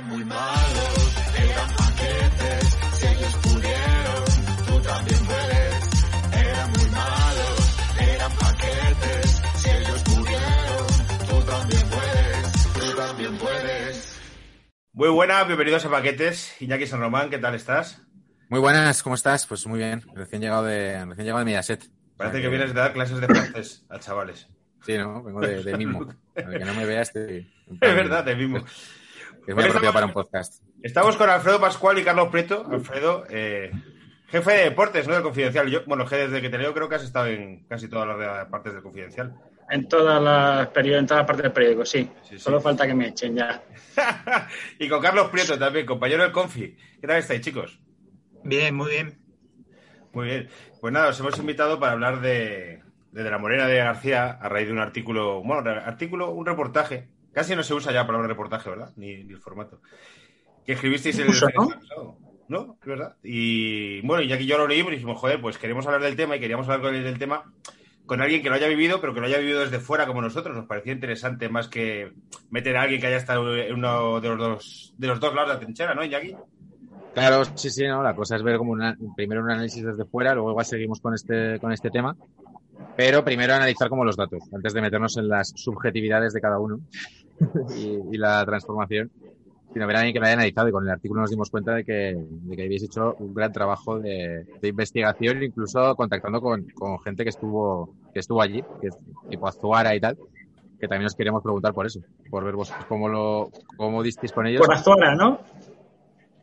eran muy malos, eran paquetes, si ellos pudieron, tú también puedes. Eran muy malos, eran paquetes, si ellos pudieron, tú también puedes, tú también puedes. Muy buenas, bienvenidos a Paquetes. Iñaki San Román, ¿qué tal estás? Muy buenas, ¿cómo estás? Pues muy bien, recién llegado de, recién llegado de Mediaset. Parece que vienes de dar clases de francés a chavales. Sí, ¿no? Vengo de, de mimo. Para que no me veas, estoy... Es verdad, de mismo. Es muy apropiado para un podcast. Estamos con Alfredo Pascual y Carlos Prieto. Alfredo, eh, jefe de deportes, ¿no? Del Confidencial. Yo, bueno, que desde que te leo creo que has estado en casi todas las partes del Confidencial. En todas las periodos, en toda la parte del periódico, sí. Sí, sí. Solo falta que me echen ya. y con Carlos Prieto también, compañero del Confi. ¿Qué tal estáis, chicos? Bien, muy bien. Muy bien. Pues nada, os hemos invitado para hablar de, de, de la Morena de García a raíz de un artículo, bueno, artículo, un reportaje. Casi no se usa ya la palabra reportaje, ¿verdad? Ni, ni el formato. Que escribisteis el Usa, ¿no? el pasado. ¿No? Es verdad. Y bueno, y aquí yo lo leímos y dijimos, joder, pues queremos hablar del tema y queríamos hablar del tema con alguien que lo haya vivido, pero que lo haya vivido desde fuera como nosotros. Nos parecía interesante más que meter a alguien que haya estado en uno de los dos, de los dos lados de la trinchera, ¿no, Iñaki? Claro, sí, sí, no, la cosa es ver como una, primero un análisis desde fuera, luego igual seguimos con este, con este tema, pero primero analizar como los datos, antes de meternos en las subjetividades de cada uno y, y la transformación, sino ver a alguien que lo haya analizado y con el artículo nos dimos cuenta de que, de que habéis hecho un gran trabajo de, de investigación, incluso contactando con, con gente que estuvo, que estuvo allí, que tipo Azuara y tal, que también os queríamos preguntar por eso, por ver vosotros cómo lo, cómo disteis con ellos. Por Azuara, ¿no?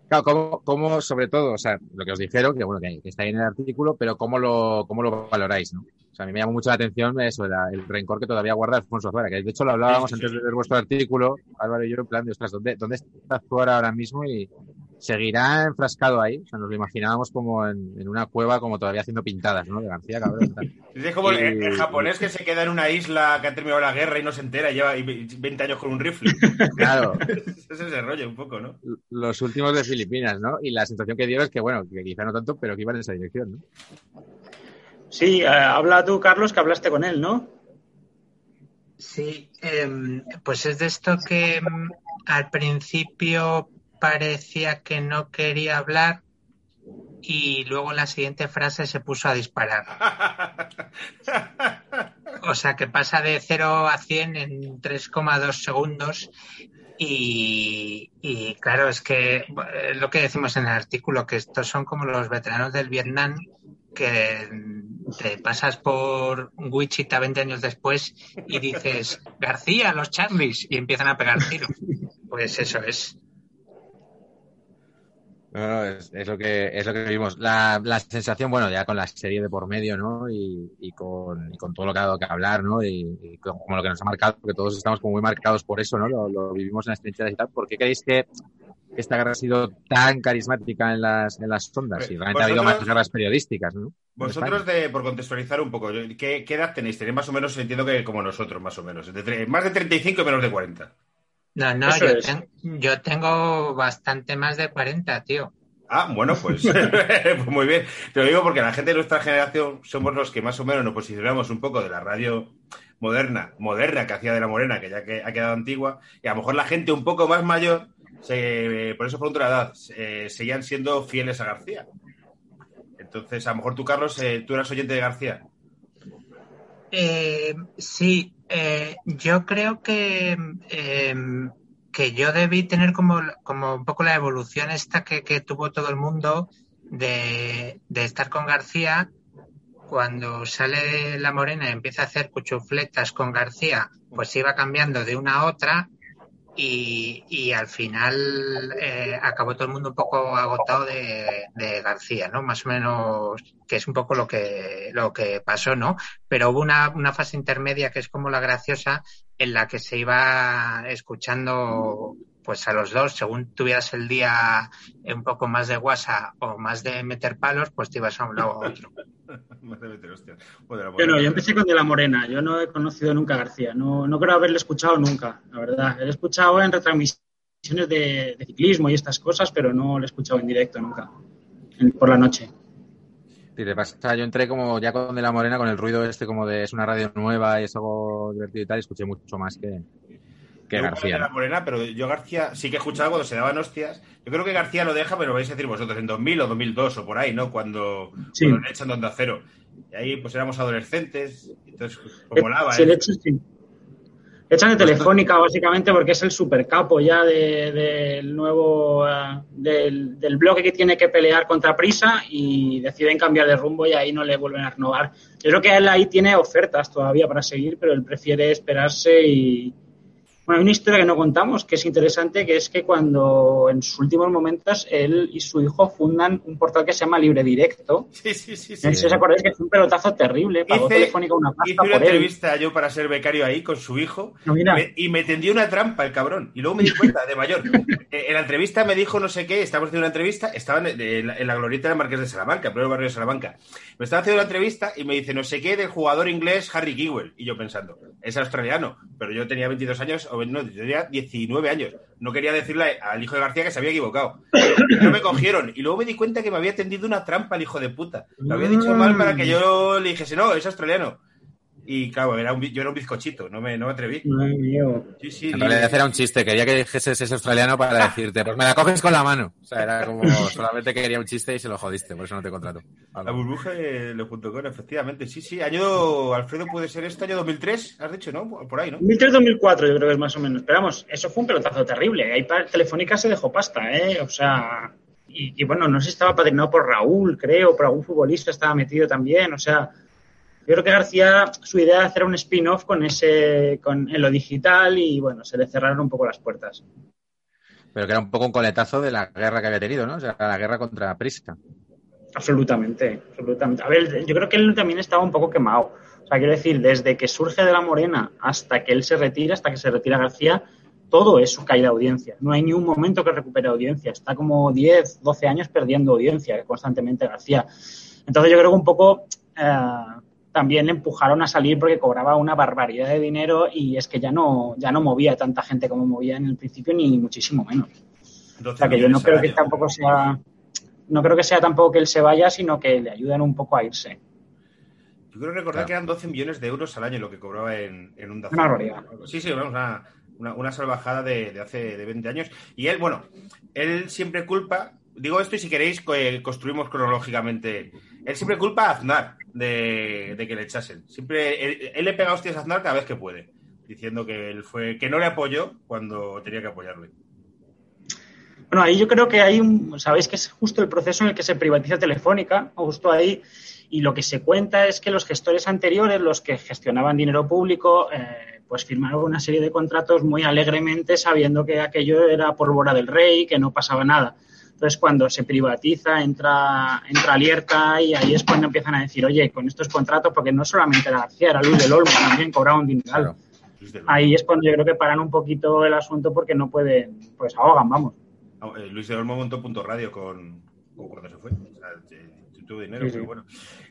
Claro, cómo, cómo, sobre todo, o sea, lo que os dijeron, que bueno, que, que está ahí en el artículo, pero cómo lo, cómo lo valoráis, ¿no? O sea, a mí me llamó mucho la atención eso, la- el rencor que todavía guarda Alfonso Azuara, que de hecho lo hablábamos antes de ver vuestro artículo, Álvaro y yo, en plan de, ostras, ¿dónde, dónde está Azuara ahora mismo? Y seguirá enfrascado ahí, o sea, nos lo imaginábamos como en, en una cueva, como todavía haciendo pintadas, ¿no? De García, cabrón. tal. Es como el, Y- el japonés que se queda en una isla que ha terminado la guerra y no se entera y lleva y 20 años con un rifle. Claro, es ese rollo un poco, ¿no? los últimos de Filipinas, ¿no? Y la sensación que dio es que, bueno, que quizá no tanto, pero que iban en esa dirección, ¿no? Sí, eh, habla tú, Carlos, que hablaste con él, ¿no? Sí, em, pues es de esto que em, al principio parecía que no quería hablar y luego en la siguiente frase se puso a disparar. O sea que pasa de 0 a 100 en 3,2 segundos y, y claro, es que eh, lo que decimos en el artículo, que estos son como los veteranos del Vietnam que te pasas por Wichita 20 años después y dices, García, los Charlies, y empiezan a pegar tiros. Pues eso es. No, no, es, lo que es lo que vimos. La, la sensación, bueno, ya con la serie de por medio, ¿no? Y, y con, con todo lo que ha dado que hablar, ¿no? Y, como lo que nos ha marcado, porque todos estamos como muy marcados por eso, ¿no? Lo, lo vivimos en las trincheras y tal. ¿Por qué creéis que esta guerra ha sido tan carismática en las, en las ondas? Y realmente ha habido más guerras periodísticas, ¿no? Vosotros, de, por contextualizar un poco, ¿qué, qué edad tenéis? Tenéis más o menos, entiendo que como nosotros, más o menos. De más de 35 y menos de 40. No, no, ten- yo tengo bastante más de 40, tío. Ah, bueno, pues, pues muy bien. Te lo digo porque la gente de nuestra generación somos los que más o menos nos posicionamos un poco de la radio moderna, moderna que hacía de la morena, que ya que ha quedado antigua, y a lo mejor la gente un poco más mayor, por eso pregunto la edad, eh, seguían siendo fieles a García. Entonces, a lo mejor tú, Carlos, eh, tú eras oyente de García. Eh, sí, eh, yo creo que, eh, que yo debí tener como, como un poco la evolución esta que, que tuvo todo el mundo de, de estar con García. Cuando sale la morena y empieza a hacer cuchufletas con García, pues iba cambiando de una a otra y, y al final eh, acabó todo el mundo un poco agotado de, de García, ¿no? Más o menos, que es un poco lo que, lo que pasó, ¿no? pero hubo una, una fase intermedia que es como la graciosa en la que se iba escuchando pues a los dos, según tuvieras el día un poco más de guasa o más de meter palos, pues te ibas a un lado o a otro. Más de meter hostias. O de la Yo no, morena. yo empecé con De la Morena. Yo no he conocido nunca a García. No, no creo haberle escuchado nunca, la verdad. He escuchado en retransmisiones de, de ciclismo y estas cosas, pero no lo he escuchado en directo nunca. En- por la noche. Te pasa, yo entré como ya con De la Morena, con el ruido este como de es una radio nueva y es algo divertido y tal, y escuché mucho más que, que Yo de García. la Morena, pero yo García sí que he escuchado cuando se daban hostias. Yo creo que García lo deja, pero vais a decir vosotros, en 2000 o 2002 o por ahí, ¿no? Cuando, Sí. cuando le echan de Onda Cero. Y ahí pues éramos adolescentes, entonces pues, molaba, Sí, ¿eh? le echan, sí. Echan de Telefónica básicamente porque es el supercapo ya de- del nuevo eh, del, del bloque que tiene que pelear contra Prisa y deciden cambiar de rumbo y ahí no le vuelven a renovar. Yo creo que él ahí tiene ofertas todavía para seguir, pero él prefiere esperarse y bueno, hay una historia que no contamos que es interesante, que es que cuando en sus últimos momentos él y su hijo fundan un portal que se llama Libre Directo. Sí, sí, sí. sí. Si os acordáis que fue un pelotazo terrible, pagó Hice- Telefónica una Hice pasta una por él. entrevista yo para ser becario ahí con su hijo No, mira. me- y me tendió una trampa el cabrón. Y luego me di cuenta, de mayor. En la entrevista me dijo no sé qué, estábamos haciendo una entrevista, estaban en, la- en la glorieta del Marqués de Salamanca, el primer barrio de Salamanca. Me estaba haciendo la entrevista y me dice no sé qué del jugador inglés Harry Kewell. Y yo pensando, es australiano, pero yo tenía 22 años, no, yo tenía 19 años. No quería decirle al hijo de García que se había equivocado. No me cogieron. Y luego me di cuenta que me había tendido una trampa el hijo de puta. Lo había dicho mal para que yo le dijese, no, es australiano. Y claro, era un, yo era un bizcochito, no me, no me atreví. Ay, mío. Sí, sí. En realidad era un chiste, quería que dijeses ese australiano para decirte, pues me la coges con la mano. O sea, era como, solamente quería un chiste y se lo jodiste, por eso no te contrato. La burbuja de Lo.com, efectivamente. Sí, sí. Año, Alfredo, puede ser este año 2003, has dicho, ¿no? Por ahí, ¿no? 2003-2004 yo creo que es más o menos. Pero vamos, eso fue un pelotazo terrible. Ahí Telefónica se dejó pasta, ¿eh? O sea... Y, y bueno, no sé si estaba patrocinado por Raúl, creo, por algún futbolista estaba metido también. O sea, yo creo que García, su idea era hacer un spin-off con ese, con, en lo digital y bueno, se le cerraron un poco las puertas. Pero que era un poco un coletazo de la guerra que había tenido, ¿no? O sea, la guerra contra Prisa. Absolutamente, absolutamente. A ver, yo creo que él también estaba un poco quemado. O sea, quiero decir, desde que surge de la Morena hasta que él se retira, hasta que se retira García, todo es su caída de audiencia. No hay ni un momento que recupere audiencia. Está como 10, 12 años perdiendo audiencia constantemente García. Entonces yo creo que un poco eh, también le empujaron a salir porque cobraba una barbaridad de dinero y es que ya no, ya no movía tanta gente como movía en el principio, ni muchísimo menos. O sea que yo no creo que tampoco sea no creo que sea tampoco que él se vaya, sino que le ayuden un poco a irse. Yo creo recordar Claro. que eran 12 millones de euros al año lo que cobraba en, en un Una barbaridad. Sí, sí, vamos, una, una, una salvajada de, de hace de 20 años. Y él, bueno, él siempre culpa, digo esto y si queréis eh, construimos cronológicamente, él siempre culpa a Aznar de, que le echasen. Siempre, él, él le pega hostias a Aznar cada vez que puede, diciendo que él fue, que no le apoyó cuando tenía que apoyarle. Bueno, ahí yo creo que hay un, sabéis que es justo el proceso en el que se privatiza Telefónica, justo ahí, y lo que se cuenta es que los gestores anteriores, los que gestionaban dinero público, eh, pues firmaron una serie de contratos muy alegremente sabiendo que aquello era pólvora del rey, que no pasaba nada. Entonces, cuando se privatiza, entra, entra alerta y ahí es cuando empiezan a decir, oye, con estos contratos, porque no solamente era García, era Luis del Olmo, también cobraba un dineral. Claro. Del- Ahí es cuando yo creo que paran un poquito el asunto porque no pueden, pues ahogan, vamos. Eh, Luis de Olmo montó Punto Radio con, con cuando se fue. O sea, eh, tuvo dinero, Sí, sí. pero bueno.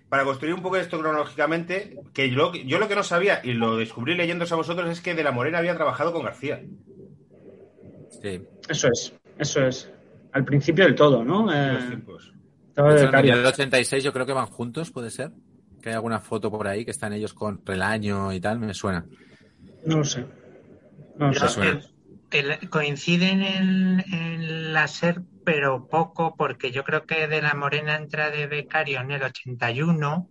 Para construir un poco esto cronológicamente, que yo, yo lo que no sabía, y lo descubrí leyéndose a vosotros, es que De la Morena había trabajado con García. Sí. Eso es, eso es. Al principio del todo, ¿no? en los Eh, tiempos. estaba De de hecho, en becario. el 86 yo creo que van juntos, puede ser. Que hay alguna foto por ahí que están ellos con relaño y tal, me suena. No lo sé. No sé. suena. el- el- coinciden en, en la SER, pero poco, porque yo creo que de la Morena entra de becario en el 81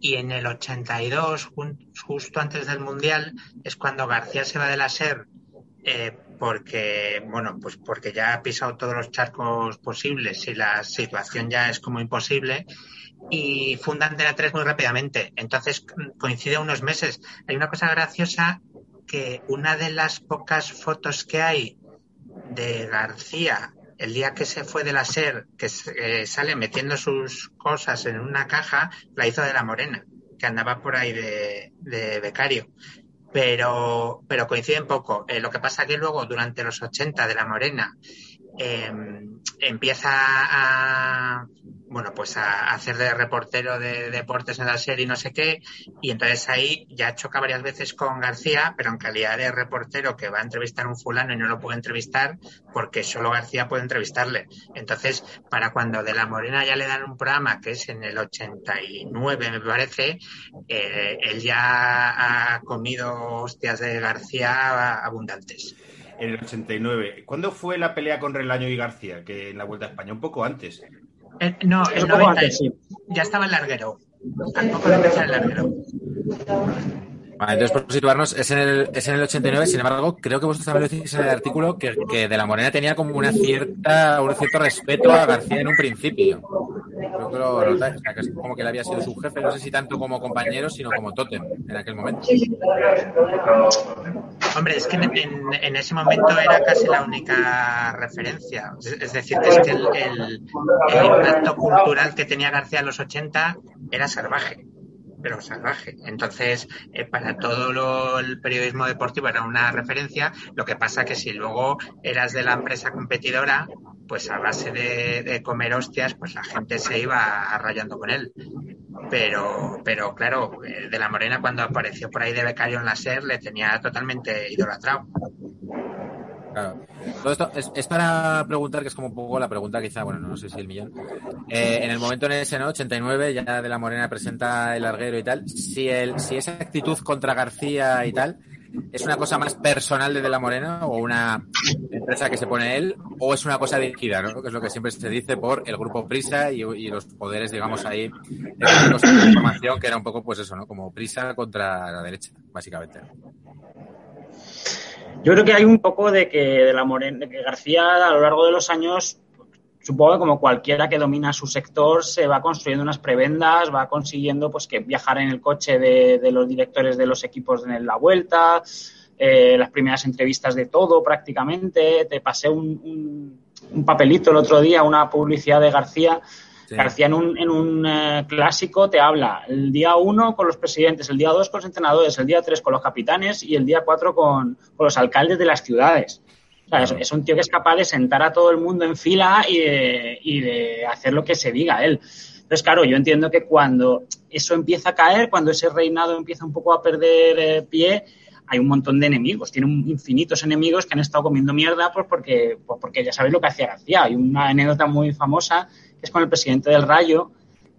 y en el 82, jun- justo antes del Mundial, es cuando García se va de la SER eh, porque, bueno, pues porque ya ha pisado todos los charcos posibles y la situación ya es como imposible y funda Antena 3 muy rápidamente. Entonces mm, coincide unos meses. Hay una cosa graciosa que una de las pocas fotos que hay de García el día que se fue de la SER, que eh, sale metiendo sus cosas en una caja, la hizo de la Morena, que andaba por ahí de becario. Pero, pero coinciden poco. Eh, lo que pasa que luego, durante los 80 de la Morena eh, empieza a, bueno, pues a hacer de reportero de deportes en la serie y no sé qué, y entonces ahí ya choca varias veces con García, pero en calidad de reportero que va a entrevistar a un fulano y no lo puede entrevistar porque solo García puede entrevistarle. Entonces, para cuando de la Morena ya le dan un programa, que es en el 89, me parece, eh, él ya ha comido hostias de García abundantes. En el 89. ¿Cuándo fue la pelea con Relaño y García? Que en la Vuelta a España, un poco antes. Eh, no, el un poco 90 antes, sí. ya estaba el larguero. Al poco de empezar el larguero. Vale, entonces, por situarnos, es en, el, es en el 89, sin embargo, creo que vosotros también lo decís en el artículo, que, que De la Morena tenía como una cierta, un cierto respeto a García en un principio. Creo que lo notáis, o sea, que es como que él había sido su jefe, no sé si tanto como compañero, sino como tótem en aquel momento. Hombre, es que en, ese momento era casi la única referencia. Es, decir, es que el impacto cultural que tenía García en los 80 era salvaje, pero salvaje. Entonces, eh, para todo lo- el periodismo deportivo era una referencia. Lo que pasa que si luego eras de la empresa competidora, pues a base de, comer hostias, pues la gente se iba rayando con él. Pero, pero claro, eh, de la Morena cuando apareció por ahí de becario en la SER le tenía totalmente idolatrado. Claro. Todo esto es, es para preguntar, que es como un poco la pregunta, quizá, bueno, no sé si el millón. Eh, en el momento en ese, ¿no? 89, ya de la Morena presenta el larguero y tal. Si, el, si esa actitud contra García y tal es una cosa más personal de De la Morena o una empresa que se pone él, o es una cosa dirigida, ¿no? Que es lo que siempre se dice por el grupo Prisa y, los poderes, digamos, ahí, de información, que era un poco, pues eso, ¿no? Como Prisa contra la derecha, básicamente. Yo creo que hay un poco de que de la Morena, de que García a lo largo de los años, supongo que como cualquiera que domina su sector, se va construyendo unas prebendas, va consiguiendo pues que viajar en el coche de, de los directores de los equipos en la vuelta, eh, las primeras entrevistas de todo prácticamente. Te pasé un, un- un papelito el otro día, una publicidad de García Sí. García en un, en un eh, clásico te habla el día uno con los presidentes, el día dos con los entrenadores, el día tres con los capitanes y el día cuatro con, con los alcaldes de las ciudades. O sea, es, es un tío que es capaz de sentar a todo el mundo en fila y de, y de hacer lo que se diga él. Entonces, claro, yo entiendo que cuando eso empieza a caer, cuando ese reinado empieza un poco a perder eh, pie, hay un montón de enemigos. Tiene infinitos enemigos que han estado comiendo mierda pues porque, pues porque ya sabéis lo que hacía García. Hay una anécdota muy famosa que es con el presidente del Rayo,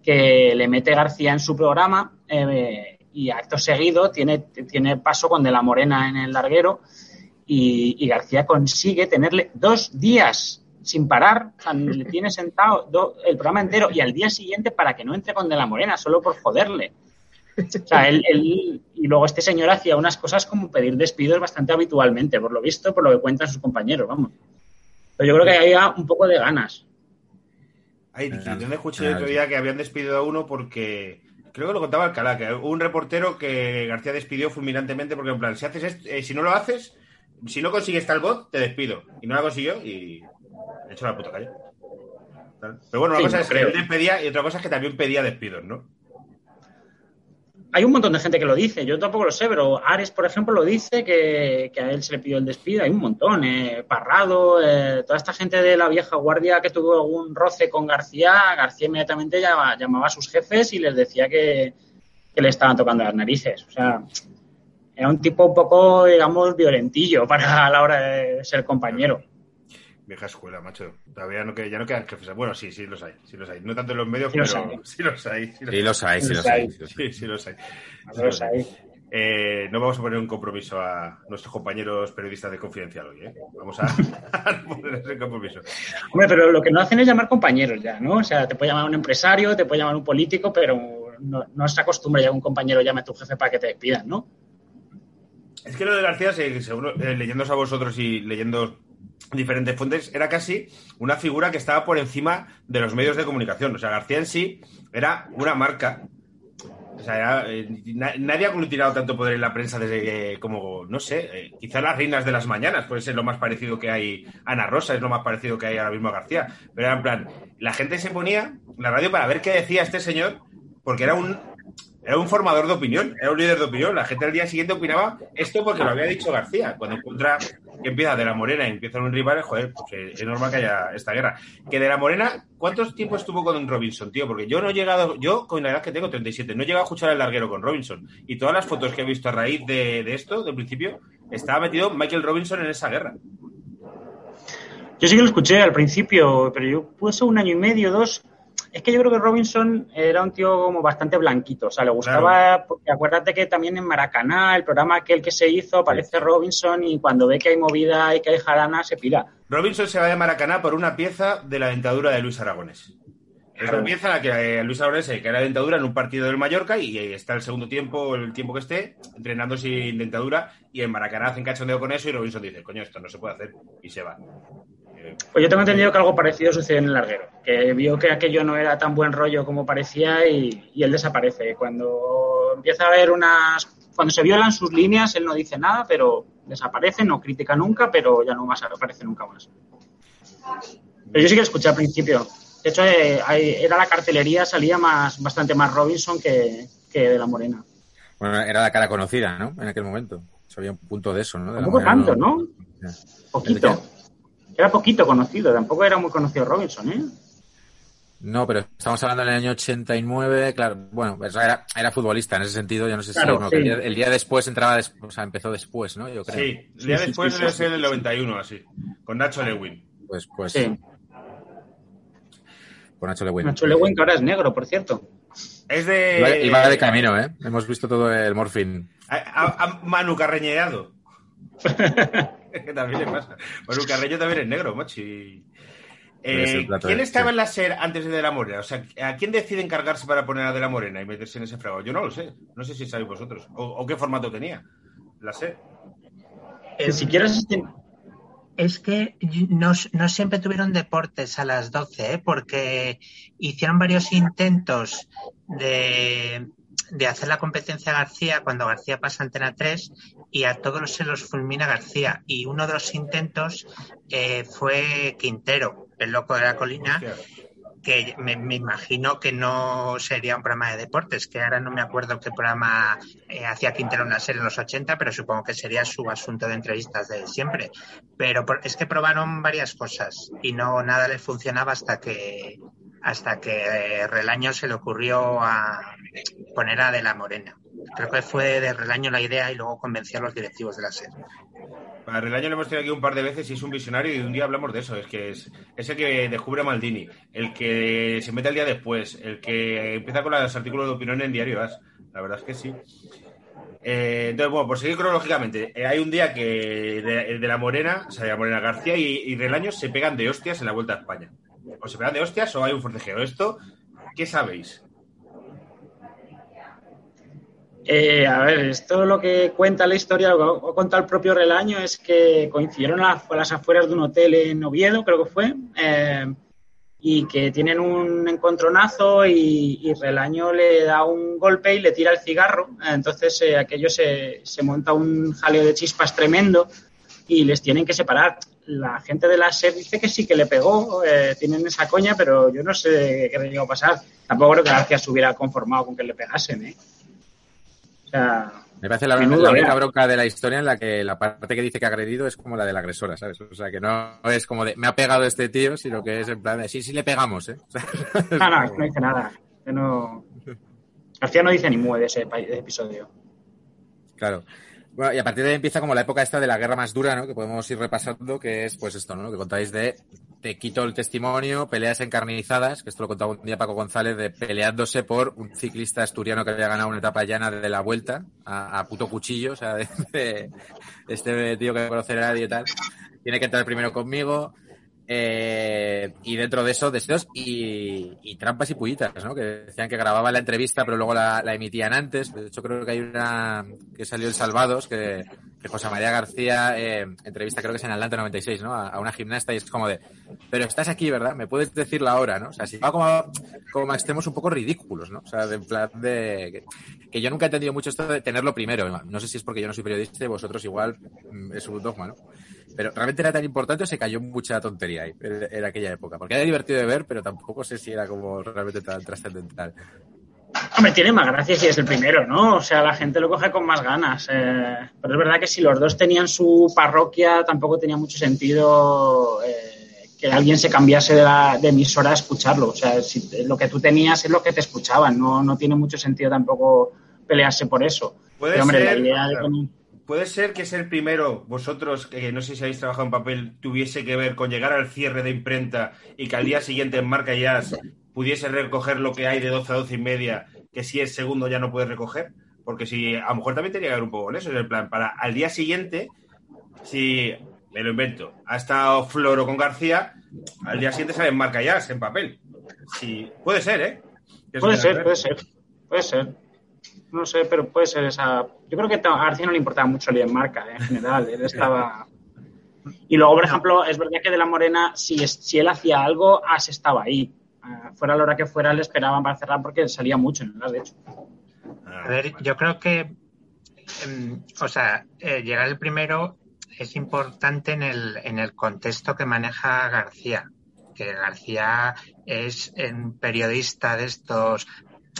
que le mete García en su programa eh, y acto seguido tiene, tiene paso con De la Morena en el larguero y, y García consigue tenerle dos días sin parar, o sea, le tiene sentado do- el programa entero y al día siguiente para que no entre con De la Morena, solo por joderle. O sea, él, él- y luego este señor hacía unas cosas como pedir despidos bastante habitualmente, por lo visto, por lo que cuentan sus compañeros, vamos. Pero yo creo que había un poco de ganas. Ay, Claro, ¿dónde escuché el otro día que habían despedido a uno porque. Creo que lo contaba Alcalá, que hubo un reportero que García despidió fulminantemente porque, en plan, si, haces est- eh, si no lo haces, si no consigues tal voz, te despido. Y no la consiguió y. he hecho la puta calle. Pero bueno, una Sí, cosa no es que él despedía y otra cosa es que también pedía despidos, ¿no? Hay un montón de gente que lo dice, yo tampoco lo sé, pero Ares, por ejemplo, lo dice que, que a él se le pidió el despido. Hay un montón, eh, Parrado, eh, toda esta gente de la vieja guardia que tuvo algún roce con García, García inmediatamente llamaba, llamaba a sus jefes y les decía que, que le estaban tocando las narices. O sea, era un tipo un poco, digamos, violentillo para la hora de ser compañero. Vieja escuela, macho. Todavía no, que- ya no quedan jefes. Bueno, sí, sí los hay. Sí los hay. No tanto en los medios, Sí los pero hay. sí los hay. Sí los hay, sí los hay. sí los hay. Sí, sí los hay. Eh, no vamos a poner un compromiso a nuestros compañeros periodistas de Confidencial hoy, ¿eh? Vamos a, a poner ese compromiso. Hombre, pero lo que no hacen es llamar compañeros ya, ¿no? O sea, te puede llamar un empresario, te puede llamar un político, pero no, no se acostumbra ya que un compañero llame a tu jefe para que te despidan, ¿no? Es que lo de García, se- seguro, eh, leyéndose a vosotros y leyendo diferentes fuentes, era casi una figura que estaba por encima de los medios de comunicación. O sea, García en sí era una marca. O sea, eh, na- nadie ha aglutinado tanto poder en la prensa desde como, no sé, eh, quizá las reinas de las mañanas puede ser lo más parecido que hay. Ana Rosa es lo más parecido que hay ahora mismo a García. Pero en plan, la gente se ponía en la radio para ver qué decía este señor, porque era un, era un formador de opinión, era un líder de opinión. La gente al día siguiente opinaba esto porque lo había dicho García. Cuando encuentra que empieza de la Morena y empiezan un rival, joder, pues eh, es normal que haya esta guerra. Que de la Morena, ¿cuántos tiempo estuvo con Robinson, tío? Porque yo no he llegado, yo con la edad que tengo, 37, no he llegado a escuchar el larguero con Robinson. Y todas las fotos que he visto a raíz de, de esto, del principio, estaba metido Michael Robinson en esa guerra. Yo sí que lo escuché al principio, pero yo pude ser un año y medio, dos. Es que yo creo que Robinson era un tío como bastante blanquito, o sea, le gustaba, porque acuérdate que también en Maracaná, el programa aquel que se hizo, aparece Robinson y cuando ve que hay movida y que hay jarana, se pira. Robinson se va de Maracaná por una pieza de la dentadura de Luis Aragonés. Es una pieza en la que eh, Luis Aragonés se cae la dentadura en un partido del Mallorca y eh, está el segundo tiempo, el tiempo que esté, entrenando sin dentadura y en Maracaná hacen cachondeo con eso y Robinson dice, coño, esto no se puede hacer y se va. Pues yo tengo entendido que algo parecido sucedió en el larguero, que vio que aquello no era tan buen rollo como parecía y, y él desaparece. Cuando empieza a haber unas... Cuando se violan sus líneas, él no dice nada, pero desaparece, no critica nunca, pero ya no más aparece nunca más. Pero yo sí que escuché al principio. De hecho, eh, era la cartelería, salía más bastante más Robinson que, que de la Morena. Bueno, era la cara conocida, ¿no? En aquel momento. Había un punto de eso, ¿no? De Tampoco tanto, ¿no? Ya. Poquito. Era poquito conocido, tampoco era muy conocido Robinson, ¿eh? No, pero estamos hablando del año 89, claro, bueno, pues era, era futbolista en ese sentido, yo no sé si Claro, sí. que el, día, el día después entraba, des- o sea, empezó después, ¿no? Yo creo. Sí, el día Sí, después sí, debe sí, ser sí, el sí. 91, así, con Nacho Lewin. Pues, pues, Sí. con Nacho Lewin. Nacho Lewin, que ahora es negro, por cierto. Es de... Iba, iba de camino, ¿eh? Hemos visto todo el morfín. A, a- a Manu Carreñeado. que también le pasa. Manu Carreño también es negro, machi. Eh, ¿Quién estaba sí. en la SER antes de De La Morena? O sea, ¿a quién decide encargarse para poner a De La Morena y meterse en ese fregado? Yo no lo sé. No sé si sabéis vosotros. O, o qué formato tenía la SER. Ni siquiera existen. Es que no, no siempre tuvieron deportes a las 12, ¿eh? porque hicieron varios intentos de, de hacer la competencia a García cuando García pasa a Antena 3 y a todos se los fulmina García. Y uno de los intentos eh, fue Quintero, el loco de la colina, que me, me imagino que no sería un programa de deportes, que ahora no me acuerdo qué programa eh, hacía Quintero en la serie en los 80, pero supongo que sería su asunto de entrevistas de siempre. Pero por- es que probaron varias cosas y no nada les funcionaba hasta que hasta que eh, Relaño se le ocurrió a poner a De la Morena. Creo que fue de Relaño la idea y luego convenció a los directivos de la serie. Para el año lo hemos tenido aquí un par de veces y es un visionario y un día hablamos de eso. Es que es, el que descubre a Maldini, el que se mete el día después, el que empieza con los artículos de opinión en Diario As. La verdad es que sí. Eh, entonces, bueno, por seguir cronológicamente, eh, hay un día que de, de la Morena, o sea, de la Morena García y, y Relaños se pegan de hostias en la Vuelta a España. O se pegan de hostias o hay un forcejeo. Esto, ¿qué sabéis? Eh, a ver, esto lo que cuenta la historia, lo que contado el propio Relaño, es que coincidieron a las, afueras de un hotel en Oviedo, creo que fue, eh, y que tienen un encontronazo y, y Relaño le da un golpe y le tira el cigarro. Entonces eh, aquello se, se monta un jaleo de chispas tremendo y les tienen que separar. La gente de la SER dice que sí que le pegó, eh, tienen esa coña, pero yo no sé qué le llegó a pasar. Tampoco creo que García se hubiera conformado con que le pegasen, ¿eh? O sea, Me parece la, Menudo, la única bronca de la historia en la que la parte que dice que ha agredido es como la de la agresora, ¿sabes? O sea, que no es como de me ha pegado este tío, sino que es en plan de sí, sí le pegamos, ¿eh? O sea, no, no, no dice nada. No... García no dice ni mueve ese episodio. Claro. Bueno, y a partir de ahí empieza como la época esta de la guerra más dura, ¿no? Que podemos ir repasando, que es pues esto, ¿no? Lo que contáis de te quito el testimonio, peleas encarnizadas, que esto lo contaba un día Paco González, de peleándose por un ciclista asturiano que había ganado una etapa llana de la vuelta a, puto cuchillo, o sea, de, de este tío que no conoce a nadie y tal. Tiene que entrar primero conmigo. Eh, y dentro de eso, deseos y, y trampas y pullitas, ¿no? Que decían que grababan la entrevista, pero luego la, la emitían antes. De hecho, creo que hay una que salió en Salvados, que, que José María García eh, entrevista, creo que es en Atlanta 96, ¿no? A, una gimnasta y es como de, pero estás aquí, ¿verdad? ¿Me puedes decir la hora, ¿no? O sea, si va como, como a extremos un poco ridículos, ¿no? O sea, de plan de... Que, que yo nunca he entendido mucho esto de tenerlo primero. No sé si es porque yo no soy periodista y vosotros igual mm, es un dogma, ¿no? Pero realmente era tan importante o se cayó mucha tontería ahí en, en aquella época. Porque era divertido de ver, pero tampoco sé si era como realmente tan trascendental. Hombre, tiene más gracia si es el primero, ¿no? O sea, la gente lo coge con más ganas. eh, pero es verdad que si los dos tenían su parroquia, tampoco tenía mucho sentido eh, que alguien se cambiase de, la, de emisora a escucharlo. O sea, si lo que tú tenías es lo que te escuchaban. No, no tiene mucho sentido tampoco pelearse por eso. Puede Pero, hombre, la idea de que- Puede ser que ser el primero, vosotros, que no sé si habéis trabajado en papel, tuviese que ver con llegar al cierre de imprenta y que al día siguiente en Marca Jazz pudiese recoger lo que hay de 12 a 12 y media, que si es segundo ya no puedes recoger. Porque si a lo mejor también tenía que ver un poco en eso, en el plan, para al día siguiente, si me lo invento, ha estado Floro con García, al día siguiente sale en Marca Jazz, en papel. Sí, puede ser, ¿eh? Puede ser, puede ser. Puede ser. No sé, pero puede ser esa. Yo creo que a García no le importaba mucho el en marca, ¿eh? en general. Él estaba. Y luego, por ejemplo, es verdad que de la Morena, si, es- si él hacía algo, As estaba ahí. Ah, fuera la hora que fuera, le esperaban para cerrar porque salía mucho en el de hecho. A ver, yo creo que, em, o sea, eh, llegar el primero es importante en el, en el contexto que maneja García, que García es un periodista de estos,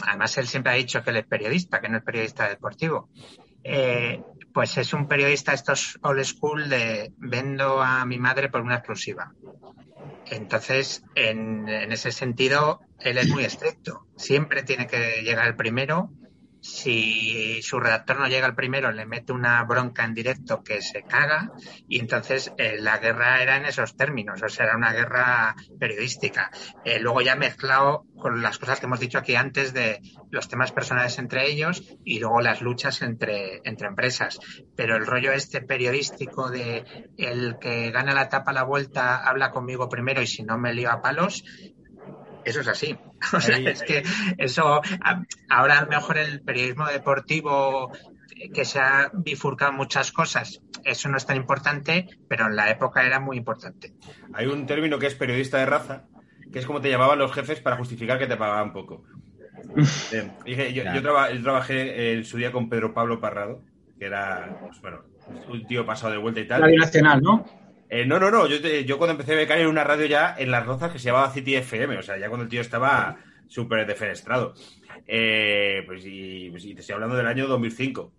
además él siempre ha dicho que él es periodista, que no es periodista deportivo. Eh, pues es un periodista estos old school de vendo a mi madre por una exclusiva. Entonces, en, en ese sentido, él es muy estricto. Siempre tiene que llegar el primero. Si su redactor no llega el primero, le mete una bronca en directo que se caga. Y entonces eh, la guerra era en esos términos, o sea, era una guerra periodística. Eh, luego ya mezclado con las cosas que hemos dicho aquí antes de los temas personales entre ellos y luego las luchas entre, entre empresas. Pero el rollo este periodístico de el que gana la tapa a la vuelta habla conmigo primero y si no me lío a palos, eso es así. O sea, Ahí- es que eso, ahora a lo mejor el periodismo deportivo eh, que se ha bifurcado muchas cosas, eso no es tan importante, pero en la época era muy importante. Hay un término que es periodista de raza, que es como te llamaban los jefes para justificar que te pagaban poco. Dije, yo, Claro. yo traba- yo trabajé en su día con Pedro Pablo Parrado, que era, pues, bueno, un tío pasado de vuelta y tal. Radio Nacional, ¿no? Eh, no, no, no. Yo, te- yo cuando empecé a becar en una radio ya en Las Rozas que se llamaba City FM, o sea, ya cuando el tío estaba súper defenestrado. Eh, pues, y, pues, y te estoy hablando del año 2005.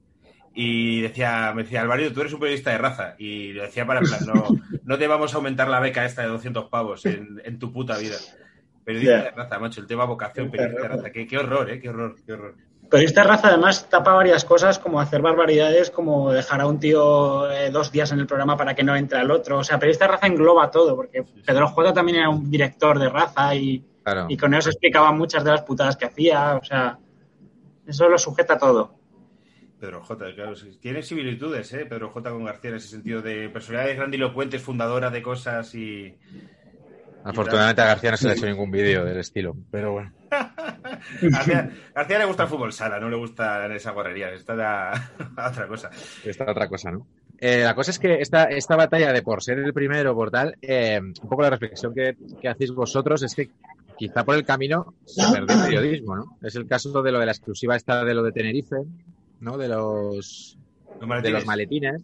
Y decía, me decía, Alvario, tú eres un periodista de raza. Y lo decía para en plan, no, no te vamos a aumentar la beca esta de 200 pavos en, en tu puta vida. Periodista de raza, macho, el tema vocación, periodista de raza. Qué, qué horror, ¿eh? Qué horror, qué horror. Pero esta raza además tapa varias cosas, como hacer barbaridades, como dejar a un tío eh, dos días en el programa para que no entre al otro. O sea, pero esta raza engloba todo, porque Pedro J también era un director de raza y, Claro. y con eso se explicaban muchas de las putadas que hacía. O sea, eso lo sujeta todo. Pedro J, claro, sí. tiene similitudes, ¿eh? Pedro J con García en ese sentido de personalidades grandilocuentes, fundadora de cosas y, Afortunadamente a García no se le ha hecho ningún vídeo del estilo, pero bueno. García, García le gusta el fútbol sala, no le gusta esa guarrería, está a, a otra cosa. Esta otra cosa, ¿no? Eh, la cosa es que esta, esta batalla de por ser el primero, por tal, eh, un poco la reflexión que, que hacéis vosotros es que quizá por el camino se perdió el periodismo, ¿no? Es el caso de lo de la exclusiva esta de lo de Tenerife, ¿no? De los, Los de los maletines.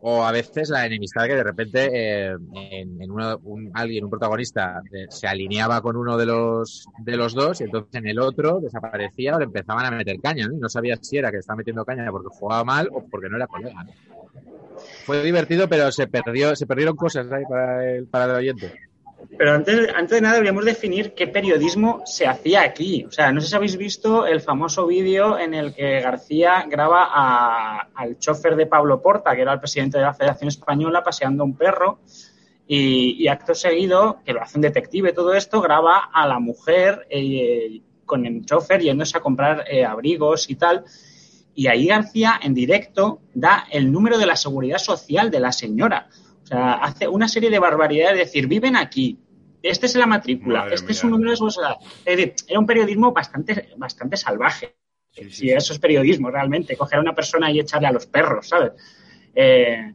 O a veces la enemistad que de repente eh, en, uno, un, alguien, un protagonista, eh, se alineaba con uno de los, de los dos y entonces en el otro desaparecía o le empezaban a meter caña, ¿no? Y no sabía si era que estaba metiendo caña porque jugaba mal o porque no era colega. Fue divertido, pero se perdió, se perdieron cosas para el, para el oyente. Pero antes, antes de nada deberíamos definir qué periodismo se hacía aquí. O sea, no sé si habéis visto el famoso vídeo en el que García graba a- al chofer de Pablo Porta, que era el presidente de la Federación Española, paseando un perro. Y, y acto seguido, que lo hace un detective todo esto, graba a la mujer eh, con el chofer yéndose a comprar eh, abrigos y tal. Y ahí García, en directo, da el número de la seguridad social de la señora. O sea, hace una serie de barbaridades, es decir, viven aquí, este es la matrícula, Madre este es un número de seguridad. Es decir, era un periodismo bastante, bastante salvaje. Sí, sí, eso es periodismo, realmente, coger a una persona y echarle a los perros, ¿sabes? Eh,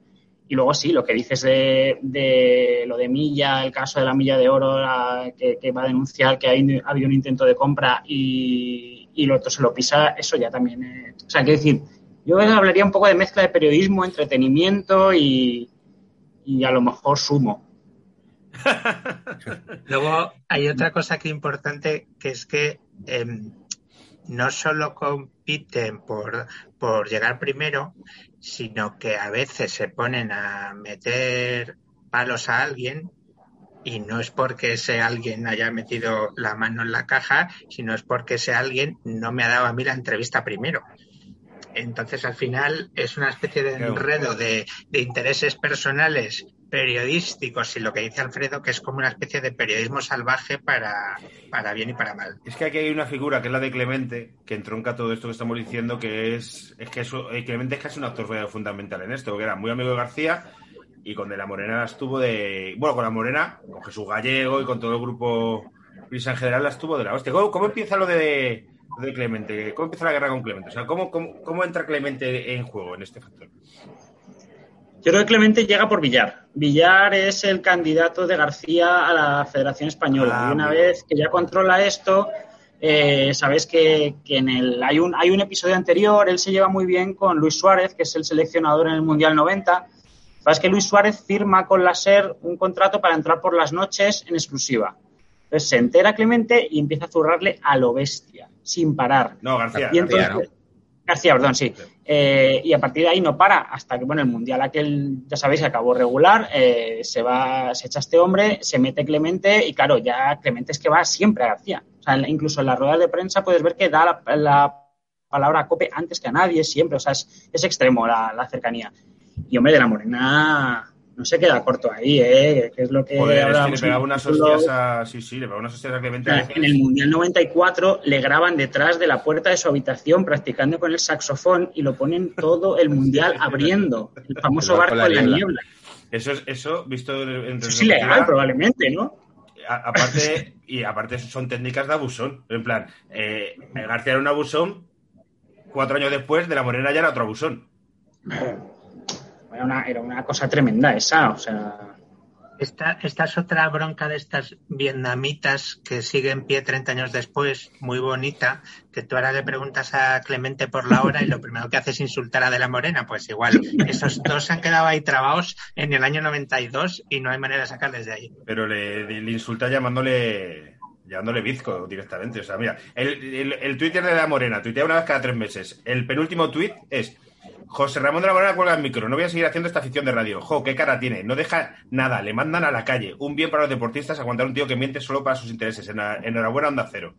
y luego sí, lo que dices de, de lo de Milla, el caso de la Milla de Oro, la- que, que va a denunciar que hay, ha habido un intento de compra y, y lo otro se lo pisa, eso ya también. eh, o sea, quiero decir, yo hablaría un poco de mezcla de periodismo, entretenimiento y, y a lo mejor sumo. Luego hay otra cosa que importante que es que em, no solo compiten por, por llegar primero, sino que a veces se ponen a meter palos a alguien y no es porque ese alguien haya metido la mano en la caja, sino es porque ese alguien no me ha dado a mí la entrevista primero. Entonces, al final, es una especie de enredo de, de intereses personales periodísticos y lo que dice Alfredo, que es como una especie de periodismo salvaje para, para bien y para mal. Es que aquí hay una figura que es la de Clemente, que entronca todo esto que estamos diciendo, que es, es que eso, eh, Clemente es casi un actor fundamental en esto, porque era muy amigo de García y con De la Morena estuvo de. Bueno, con la Morena, con Jesús Gallego y con todo el grupo Prisa en general la estuvo de la hostia. ¿Cómo, cómo empieza lo de, de, Clemente? ¿Cómo empieza la guerra con Clemente? O sea, ¿cómo, cómo, cómo entra Clemente en juego en este factor? Yo creo que Clemente llega por Villar. Villar es el candidato de García a la Federación Española. Ah, y una vez que ya controla esto, eh, sabes que, que en el, hay, un, hay un episodio anterior, él se lleva muy bien con Luis Suárez, que es el seleccionador en el Mundial 90. Sabes que Luis Suárez firma con la SER un contrato para entrar por las noches en exclusiva. Entonces se entera Clemente y empieza a zurrarle a lo bestia, sin parar. No, García. Y entonces, García, García, perdón, sí. Eh, y a partir de ahí no para hasta que, bueno, el mundial aquel, ya sabéis, acabó regular, eh, se va, se echa este hombre, se mete Clemente y claro, ya Clemente es que va siempre a García. O sea, incluso en las ruedas de prensa puedes ver que da la, la palabra a Cope antes que a nadie, siempre. O sea, es, es extremo la, la cercanía. Y hombre, de la Morena no se queda corto ahí, ¿eh? Que es lo que Joder, es que le pegaba el unas capítulo- hostias a. Sí, sí, le pegaba unas hostias a Clemente. o sea, En el Mundial 94 le graban detrás de la puerta de su habitación practicando con el saxofón y lo ponen todo el Mundial abriendo. El famoso El barco en la la niebla. Eso, es, eso visto en Eso es ilegal, probablemente, ¿no? a- aparte, y aparte son técnicas de abusón. En plan, eh, García era un abusón, cuatro años después de la Morena ya era otro abusón. Era una, era una cosa tremenda esa, o sea... Esta, esta es otra bronca de estas vietnamitas que sigue en pie 30 años después, muy bonita, que tú ahora le preguntas a Clemente por la hora y lo primero que hace es insultar a De la Morena. Pues igual, esos dos se han quedado ahí trabados en el año 92 y no hay manera de sacarles de ahí. Pero le, le insulta llamándole llamándole bizco directamente. O sea, mira, el, el, el Twitter de la Morena tuitea una vez cada tres meses. El penúltimo tuit es José Ramón de la Morena cuelga el micro. No voy a seguir haciendo esta afición de radio. Jo, qué cara tiene. No deja nada. Le mandan a la calle. Un bien para los deportistas aguantar un tío que miente solo para sus intereses. Ena- Enhorabuena, onda cero.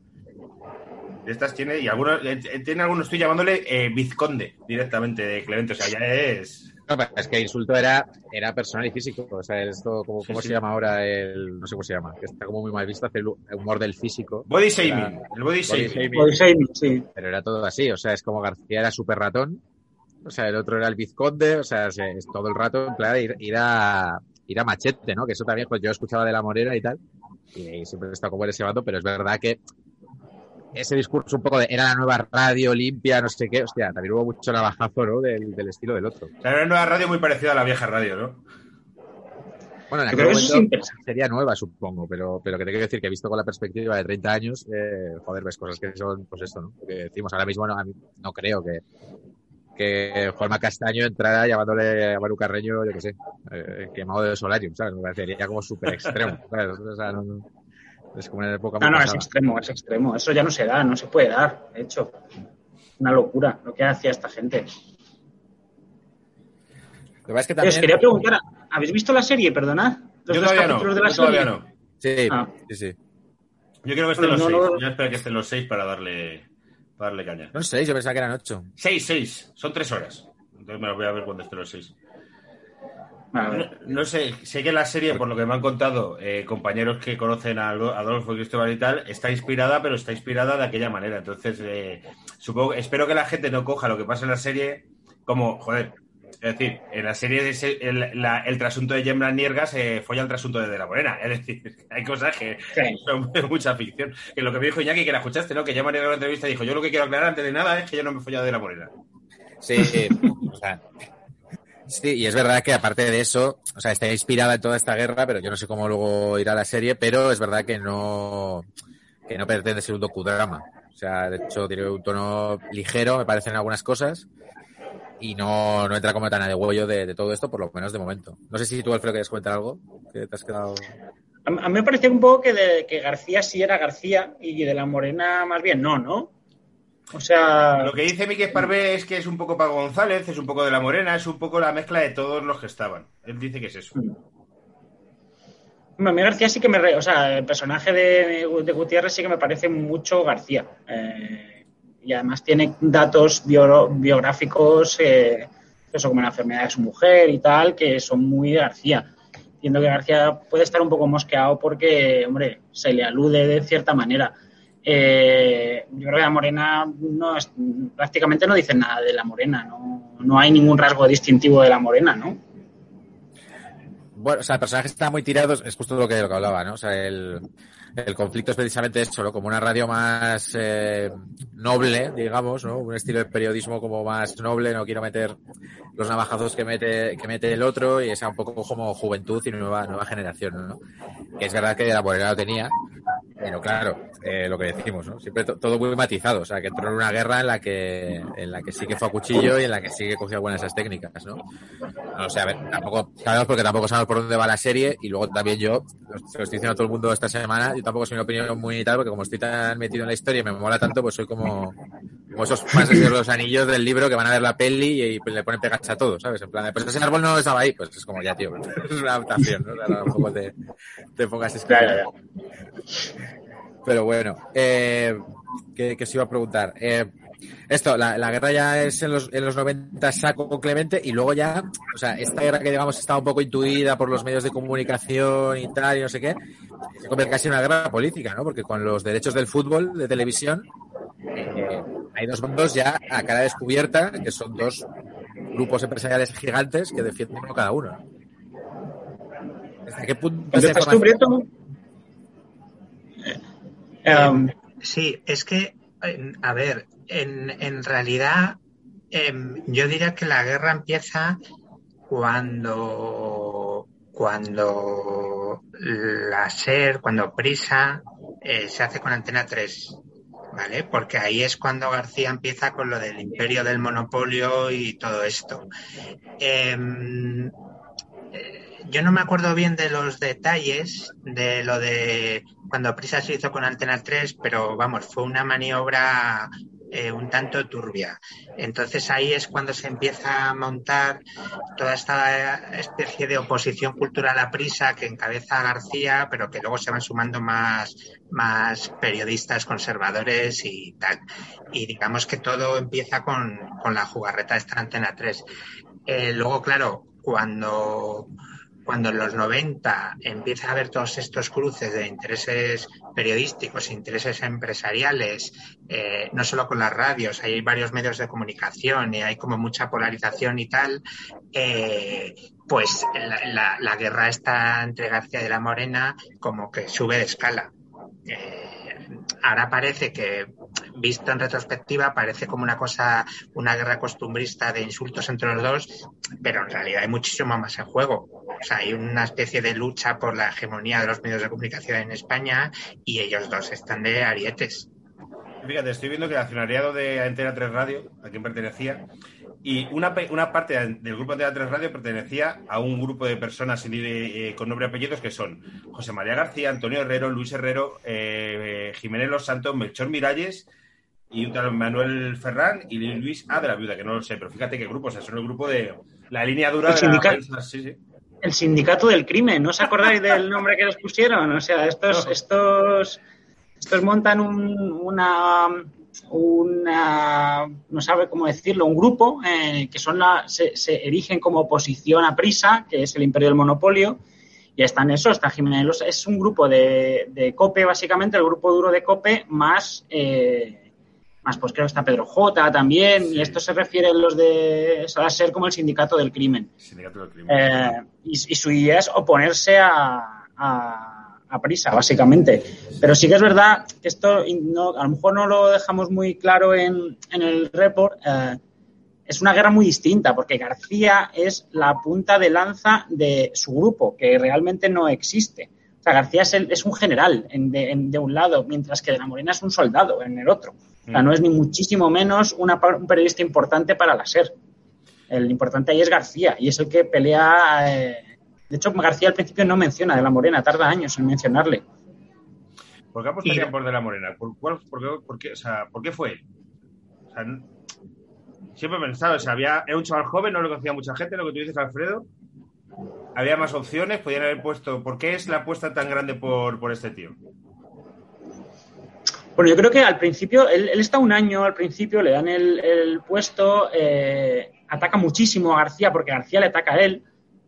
Estas tiene, y algunos, eh, eh, tiene algunos estoy llamándole eh, vizconde directamente de Clemente. O sea, ya es. No, pero es que el insulto era, era personal y físico. O sea, esto, como, ¿cómo sí. se llama ahora el. No sé cómo se llama, que está como muy mal visto hacer el humor del físico. Body shaming. El body body shaming. shaming. Pues sí, sí. Pero era todo así, o sea, es como García era súper ratón, o sea, el otro era el vizconde, o sea, se- es todo el rato en plan ir, ir a ir a machete, ¿no? Que eso también, pues yo escuchaba de la Morera y tal, y siempre he estado como en ese bando, pero es verdad que ese discurso un poco de era la nueva radio limpia, no sé qué, hostia, también hubo mucho navajazo, ¿no? Del, del estilo del otro. Era una nueva radio muy parecida a la vieja radio, ¿no? Bueno, en aquel momento sería nueva, supongo, pero, pero que te quiero decir que visto con la perspectiva de 30 años, eh, joder, ves cosas que son, pues esto, ¿no? Lo que decimos ahora mismo, no, a mí no creo que, que Juanma Castaño entrara llamándole a Manu Carreño, yo qué sé, eh, quemado de solarium, ¿sabes? Me parecería como súper extremo, ¿sabes? O sea, no, no- es como una época muy No, no, es extremo, es extremo. Eso ya no se da, no se puede dar, de hecho. Una locura lo que hacía esta gente. Lo que pasa es que también... Os quería preguntar, ¿habéis visto la serie, perdonad? Los Yo todavía no. capítulos de la Yo todavía serie. no. Sí, Ah. sí, sí. Yo quiero que estén los no, seis. no. Yo espero que estén los seis para darle, para darle caña. No sé, yo pensaba que eran ocho. Seis, seis. Son tres horas. Entonces me los voy a ver cuando estén los seis. No, sé, sé que la serie, por lo que me han contado eh, compañeros que conocen a Ado- Adolfo y Cristóbal y tal, está inspirada, pero está inspirada de aquella manera. Entonces, eh, supongo, espero que la gente no coja lo que pasa en la serie como, joder, es decir, en la serie el, la- el trasunto de Gemma Nierga se folla el trasunto de De la Morena. Es decir, hay cosas que Sí. son mucha ficción. Que lo que me dijo Iñaki, que la escuchaste, ¿no? Que Gemma Nierga en la entrevista dijo, yo lo que quiero aclarar antes de nada es que yo no me he follado de De la Morena. Sí, sí, o sea, sí, y es verdad que aparte de eso, o sea, está inspirada en toda esta guerra, pero yo no sé cómo luego irá la serie, pero es verdad que no, que no pretende ser un docudrama. O sea, de hecho tiene un tono ligero, me parecen algunas cosas, y no, no entra como tan a de huello de, de todo esto, por lo menos de momento. No sé si tú, Alfredo, quieres comentar algo, que te has quedado... A, a mí me pareció un poco que, de, que García sí era García y de la Morena más bien no, ¿no? O sea, Lo que dice Miguel Parvé es que es un poco Paco González, es un poco de la Morena, es un poco la mezcla de todos los que estaban. Él dice que es eso. Bueno, a mí García sí que me... re- O sea, el personaje de, de Gutiérrez sí que me parece mucho García. Eh, y además tiene datos bio- biográficos, eh, eso como la enfermedad de su mujer y tal, que son muy de García. Entiendo que García puede estar un poco mosqueado porque, hombre, se le alude de cierta manera. Eh, yo creo que la morena no es- prácticamente no dice nada de la morena, no, no hay ningún rasgo distintivo de la morena, ¿no? Bueno, o sea, el personaje está muy tirado, es justo lo que, lo que hablaba, ¿no? O sea, el, el conflicto es precisamente eso, ¿no? Como una radio más eh, noble, digamos, ¿no? Un estilo de periodismo como más noble, no quiero meter los navajazos que mete, que mete el otro y esa un poco como juventud y nueva, nueva generación, ¿no? Que es verdad que la Morena lo tenía, pero claro, eh, lo que decimos, ¿no? Siempre to- todo muy matizado, o sea, que entró en una guerra en la que, en la que sí que fue a cuchillo y en la que sí que cogió buenas esas técnicas, ¿no? No sé, a ver, tampoco sabemos porque tampoco sabemos por dónde va la serie y luego también yo, se lo estoy diciendo a todo el mundo esta semana, yo tampoco soy una opinión muy tal porque como estoy tan metido en la historia y me mola tanto, pues soy como, como esos fans de los anillos del libro que van a ver la peli y, pues le ponen pegas a todo, ¿sabes? En plan, pues ese árbol no estaba ahí, pues es como ya, tío, es una adaptación, ¿no? O sea, tampoco te, te pongas escrito. Pero bueno, eh, ¿qué, qué os iba a preguntar? Eh, esto, la, la guerra ya es en los, en los 90 saco con Clemente y luego ya, o sea, esta guerra que digamos está un poco intuida por los medios de comunicación y tal y no sé qué, se convierte casi en una guerra política, ¿no? Porque con los derechos del fútbol, de televisión, eh, hay dos bandos ya a cara descubierta, que son dos grupos empresariales gigantes que defienden uno cada uno. ¿Hasta qué punto esa ¿Empiezas tú, información- Prieto? Em, Sí, es que, eh, a ver, en, en realidad em, yo diría que la guerra empieza cuando, cuando la SER, cuando Prisa eh, se hace con Antena 3, ¿vale? Porque ahí es cuando García empieza con lo del imperio del monopolio y todo esto. Em, eh, yo no me acuerdo bien de los detalles de lo de cuando Prisa se hizo con Antena 3, pero vamos, fue una maniobra eh, un tanto turbia. Entonces ahí es cuando se empieza a montar toda esta especie de oposición cultural a Prisa que encabeza García, pero que luego se van sumando más, más periodistas conservadores y tal. Y digamos que todo empieza con, con la jugarreta de esta Antena 3. Eh, luego, claro, cuando cuando en los 90 empieza a haber todos estos cruces de intereses periodísticos, intereses empresariales, eh, no solo con las radios, hay varios medios de comunicación y hay como mucha polarización y tal, eh, pues la, guerra está entre García de la Morena como que sube de escala. Eh, ahora parece que, visto en retrospectiva, parece como una cosa, una guerra costumbrista de insultos entre los dos, pero en realidad hay muchísimo más en juego. O sea, hay una especie de lucha por la hegemonía de los medios de comunicación en España y ellos dos están de arietes. Fíjate, estoy viendo que el accionariado de Antena 3 Radio, a quien pertenecía, y una, una parte del grupo de Antena 3 Radio pertenecía a un grupo de personas eh, con nombre y apellidos que son José María García, Antonio Herrero, Luis Herrero, eh, Jiménez Los Santos, Melchor Miralles y un tal Manuel Ferrán y Luis A de la Viuda, que no lo sé, pero fíjate qué grupo, o sea, son el grupo de la línea dura el de sindicato, la sí, sí. El sindicato del crimen, ¿no os acordáis del nombre que les pusieron? O sea, estos, no. estos, estos montan un, una, una, no sabe cómo decirlo, un grupo eh, que son la, se, se, erigen como oposición a Prisa, que es el imperio del monopolio, y están eso, está Jiménez, es un grupo de, de, COPE, básicamente, el grupo duro de COPE, más, eh, más pues creo que está Pedro J también, sí. y esto se refiere a los de, a ser como el sindicato del crimen. Sindicato del crimen. Eh, y, y, su idea es oponerse a, a, a, Prisa, básicamente. Pero sí que es verdad que esto no, a lo mejor no lo dejamos muy claro en, en el report. Eh, es una guerra muy distinta, porque García es la punta de lanza de su grupo, que realmente no existe. O sea, García es, el, es un general en de, en, de, un lado, mientras que de la Morena es un soldado en el otro. O sea, no es ni muchísimo menos una, un periodista importante para la SER. El importante ahí es García, y es el que pelea. Eh, de hecho, García al principio no menciona de la Morena, tarda años en mencionarle. ¿Por qué apostarían por de la Morena? ¿Por, cuál, por, qué, por, qué, o sea, ¿por qué fue él? sea, siempre he pensado, o sea, había, era un chaval joven, no lo conocía mucha gente, lo que tú dices, Alfredo. Había más opciones, podían haber puesto. ¿Por qué es la apuesta tan grande por, por este tío? Bueno, yo creo que al principio, él, él está un año al principio, le dan el, el puesto, eh, ataca muchísimo a García porque García le ataca a él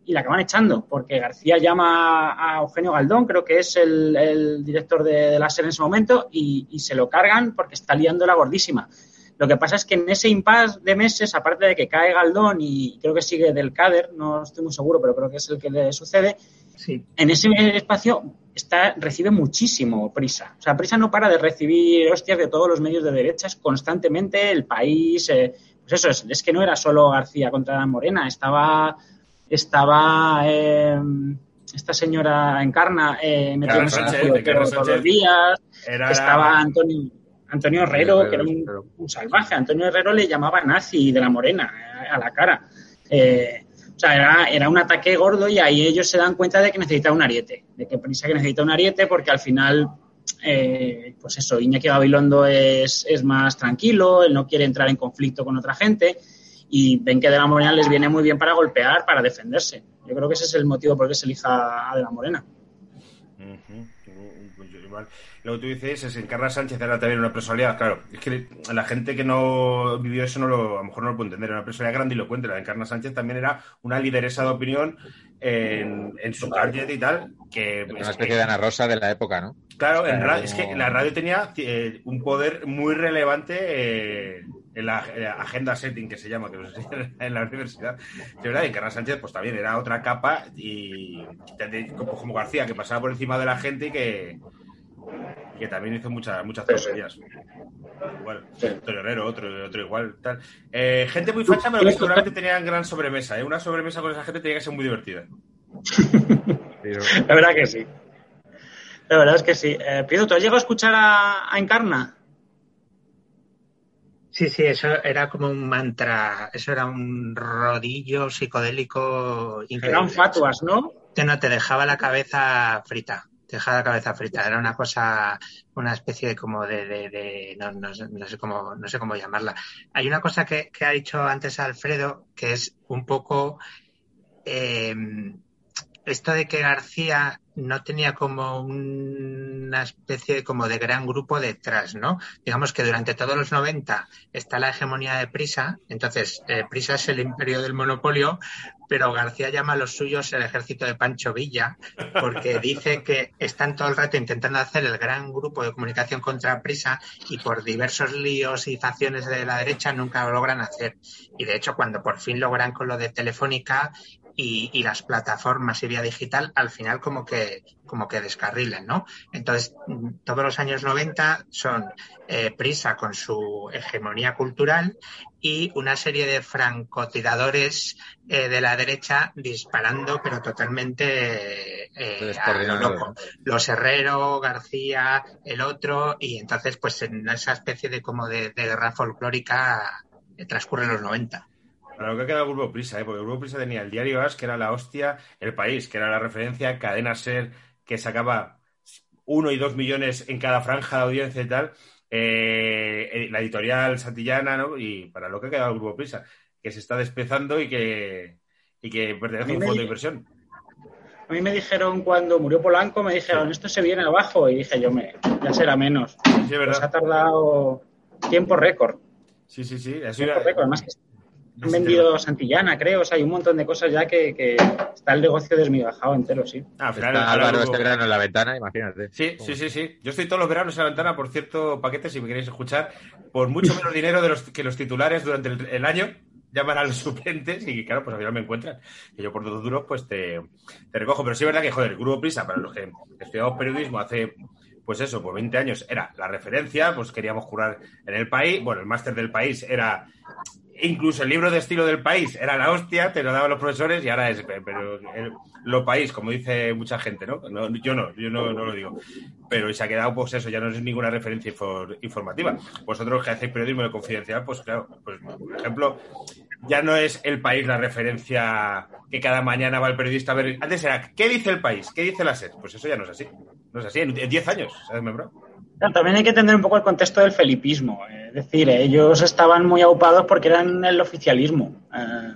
y le acaban echando porque García llama a Eugenio Galdón, creo que es el, el director de, de la SER en ese momento, y, y se lo cargan porque está liando la gordísima. Lo que pasa es que en ese impasse de meses, aparte de que cae Galdón y creo que sigue del Cader, no estoy muy seguro, pero creo que es el que le sucede, Sí. en ese espacio está, recibe muchísimo prisa. O sea, prisa no para de recibir hostias de todos los medios de derechas constantemente, el país. eh, pues eso, es, es que no era solo García contra Morena, estaba. Estaba. eh, esta señora Encarna eh, Sánchez, Encarna todos los días. Era Estaba Antonio, Antonio Herrero, Herrero, que era un, Herrero. un salvaje. Antonio Herrero le llamaba nazi de la morena eh, a la cara. Eh, o sea, era, era un ataque gordo y ahí ellos se dan cuenta de que necesita un ariete, de que Prisa que necesita un ariete porque al final, eh, pues eso, Iñaki Gabilondo es, es más tranquilo, él no quiere entrar en conflicto con otra gente y ven que De la Morena les viene muy bien para golpear, para defenderse. Yo creo que ese es el motivo por el que se elija a De la Morena. Pues. Lo que tú dices es Encarna Sánchez era también una personalidad, claro, es que la gente que no vivió eso no lo, a lo mejor no lo puede entender, era una personalidad grandilocuente, la de Encarna Sánchez también era una lideresa de opinión en, en su target y tal, que Una es especie que- de Ana Rosa de la época, ¿no? Claro, en Claro, ra- como- es que la radio tenía eh, un poder muy relevante eh, en la agenda setting que se llama, que no sé si en la universidad. De verdad, y Carlos Sánchez pues también era otra capa y como, García, que pasaba por encima de la gente y que, y que también hizo muchas muchas tonterías. Igual, Herrero, otro, otro igual, tal. Eh, gente muy facha, pero que seguramente tenían gran sobremesa. ¿eh? Una sobremesa con esa gente tenía que ser muy divertida. Pero- La verdad que sí. La verdad es que sí. Eh, Pido, ¿tú has llegado a escuchar a, a Encarna? Sí, sí, eso era como un mantra, eso era un rodillo psicodélico increíble. Eran fatuas, ¿no? Que no te dejaba la cabeza frita, te dejaba la cabeza frita. Era una cosa, una especie de como de, de, de- no, no sé- no sé cómo, no sé cómo llamarla. Hay una cosa que, que ha dicho antes Alfredo que es un poco eh, esto de que García no tenía como una especie de, como de gran grupo detrás, ¿no? Digamos que durante todos los 90 está la hegemonía de Prisa, entonces eh, Prisa es el imperio del monopolio, pero García llama a los suyos el ejército de Pancho Villa, porque dice que están todo el rato intentando hacer el gran grupo de comunicación contra Prisa y por diversos líos y facciones de la derecha nunca lo logran hacer. Y de hecho, cuando por fin logran con lo de Telefónica y, y las plataformas y vía digital, al final como que, como que descarrilan, ¿no? Entonces, todos los años 90 son eh, Prisa con su hegemonía cultural y una serie de francotiradores eh, de la derecha disparando, pero totalmente eh, a lo Descoordinado, loco. Los Herrero, García, el otro, y entonces, pues en esa especie de como de, de guerra folclórica eh, transcurren los 90. Para lo que ha quedado el Grupo Prisa, ¿eh? porque el Grupo Prisa tenía el diario As, que era la hostia, El País, que era la referencia, Cadena Ser, que sacaba uno y dos millones en cada franja de audiencia y tal, eh, la editorial Santillana, ¿no? Y para lo que ha quedado el Grupo Prisa, que se está despezando y que, y que pertenece a un fondo de inversión. A mí me dijeron cuando murió Polanco, me dijeron, esto se viene abajo. Y dije yo, me, ya será menos. Sí, es Pues ha verdad. tardado tiempo récord. Sí, sí, sí. Tiempo récord. Además que han vendido Santillana, creo. O sea, hay un montón de cosas ya que, que está el negocio desmigajado entero, sí. Ah, al final, Está Álvaro este verano en la ventana, imagínate. Sí, sí, sí, sí. Yo estoy todos los veranos en la ventana por cierto paquete, si me queréis escuchar, por mucho menos dinero de los que los titulares durante el, el año llaman a los suplentes y claro, pues al final me encuentran. Y yo por dos duros, pues te, te recojo. Pero sí es verdad que, joder, el Grupo Prisa, para los que estudiamos periodismo hace, pues eso, pues 20 años, era la referencia, pues queríamos curar en el país. Bueno, el máster del país era incluso el libro de estilo del país era la hostia, te lo daban los profesores y ahora es, pero el- lo país, como dice mucha gente, ¿no? Yo no, yo no, lo digo. Pero se ha quedado, pues eso, ya no es ninguna referencia infor- informativa. Vosotros que hacéis periodismo de confidencial, pues claro, pues por ejemplo, ya no es el país la referencia que cada mañana va el periodista a ver. Antes era, ¿qué dice el país? ¿Qué dice la SED? Pues eso ya no es así. No es así, en en 10 años, ¿sabes, bro? También hay que entender un poco el contexto del felipismo. Es decir, ellos estaban muy aupados porque eran el oficialismo. Eh,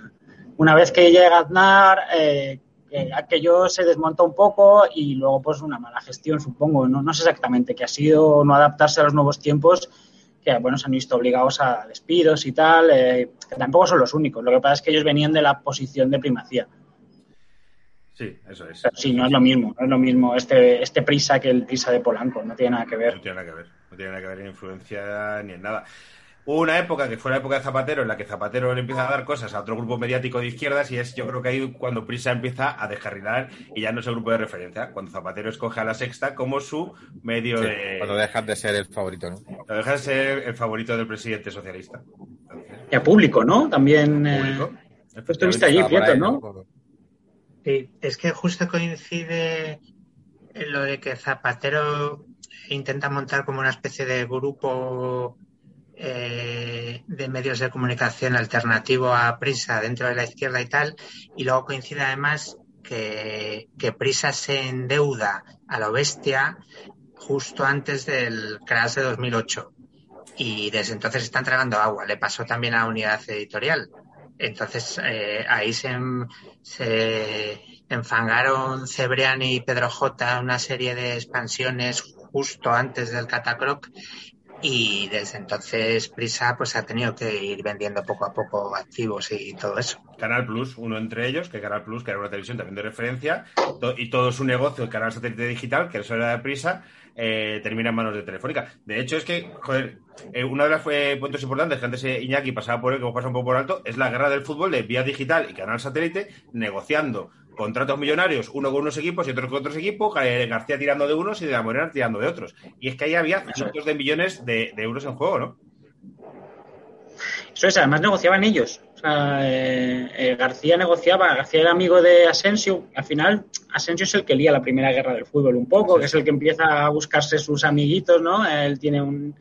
una vez que llega Aznar, eh, eh, aquello se desmonta un poco y luego pues una mala gestión, supongo. No, no sé exactamente qué ha sido no adaptarse a los nuevos tiempos que bueno, se han visto obligados a despidos y tal, eh, que tampoco son los únicos. Lo que pasa es que ellos venían de la posición de primacía. Sí, eso es. Pero sí, no es lo mismo, no es lo mismo este, este prisa que el prisa de Polanco, no tiene nada que ver. No tiene nada que ver, no tiene nada que ver en influencia ni en nada. Hubo una época que fue la época de Zapatero en la que Zapatero le empieza a dar cosas a otro grupo mediático de izquierdas y es yo creo que ahí cuando Prisa empieza a descarrilar y ya no es el grupo de referencia, cuando Zapatero escoge a la sexta como su medio Sí, de... Cuando dejas de ser el favorito, ¿no? Cuando deja de ser el favorito del presidente socialista. Entonces, Y a público, ¿no? También. eh, público. tú estuviste allí, ahí, ¿no? Sí, es que justo coincide lo de que Zapatero intenta montar como una especie de grupo eh, de medios de comunicación alternativo a Prisa dentro de la izquierda y tal, y luego coincide además que, que Prisa se endeuda a lo bestia justo antes del crash de 2008 y desde entonces están tragando agua. Le pasó también a Unidad Editorial. Entonces eh, ahí se, en- se enfangaron Cebrián y Pedro J una serie de expansiones justo antes del Catacroc y desde entonces Prisa pues ha tenido que ir vendiendo poco a poco activos y todo eso. Canal Plus, uno entre ellos, que Canal Plus, que era una televisión también de referencia, y todo su negocio, el canal satélite digital, que eso era de prisa, eh, termina en manos de Telefónica. De hecho, es que, joder, eh, uno de los eh, puntos importantes que antes eh, Iñaki pasaba por él, que pasado un poco por alto, es la guerra del fútbol de vía digital y canal satélite, negociando contratos millonarios, uno con unos equipos y otro con otros equipos, eh, García tirando de unos y de la Morena tirando de otros. Y es que ahí había cientos de millones de, de euros en juego, ¿no? Eso es, además negociaban ellos. Eh, eh, García negociaba, García era amigo de Asensio. Al final, Asensio es el que lía la primera guerra del fútbol un poco, que es el que empieza a buscarse sus amiguitos, ¿no? Él tiene un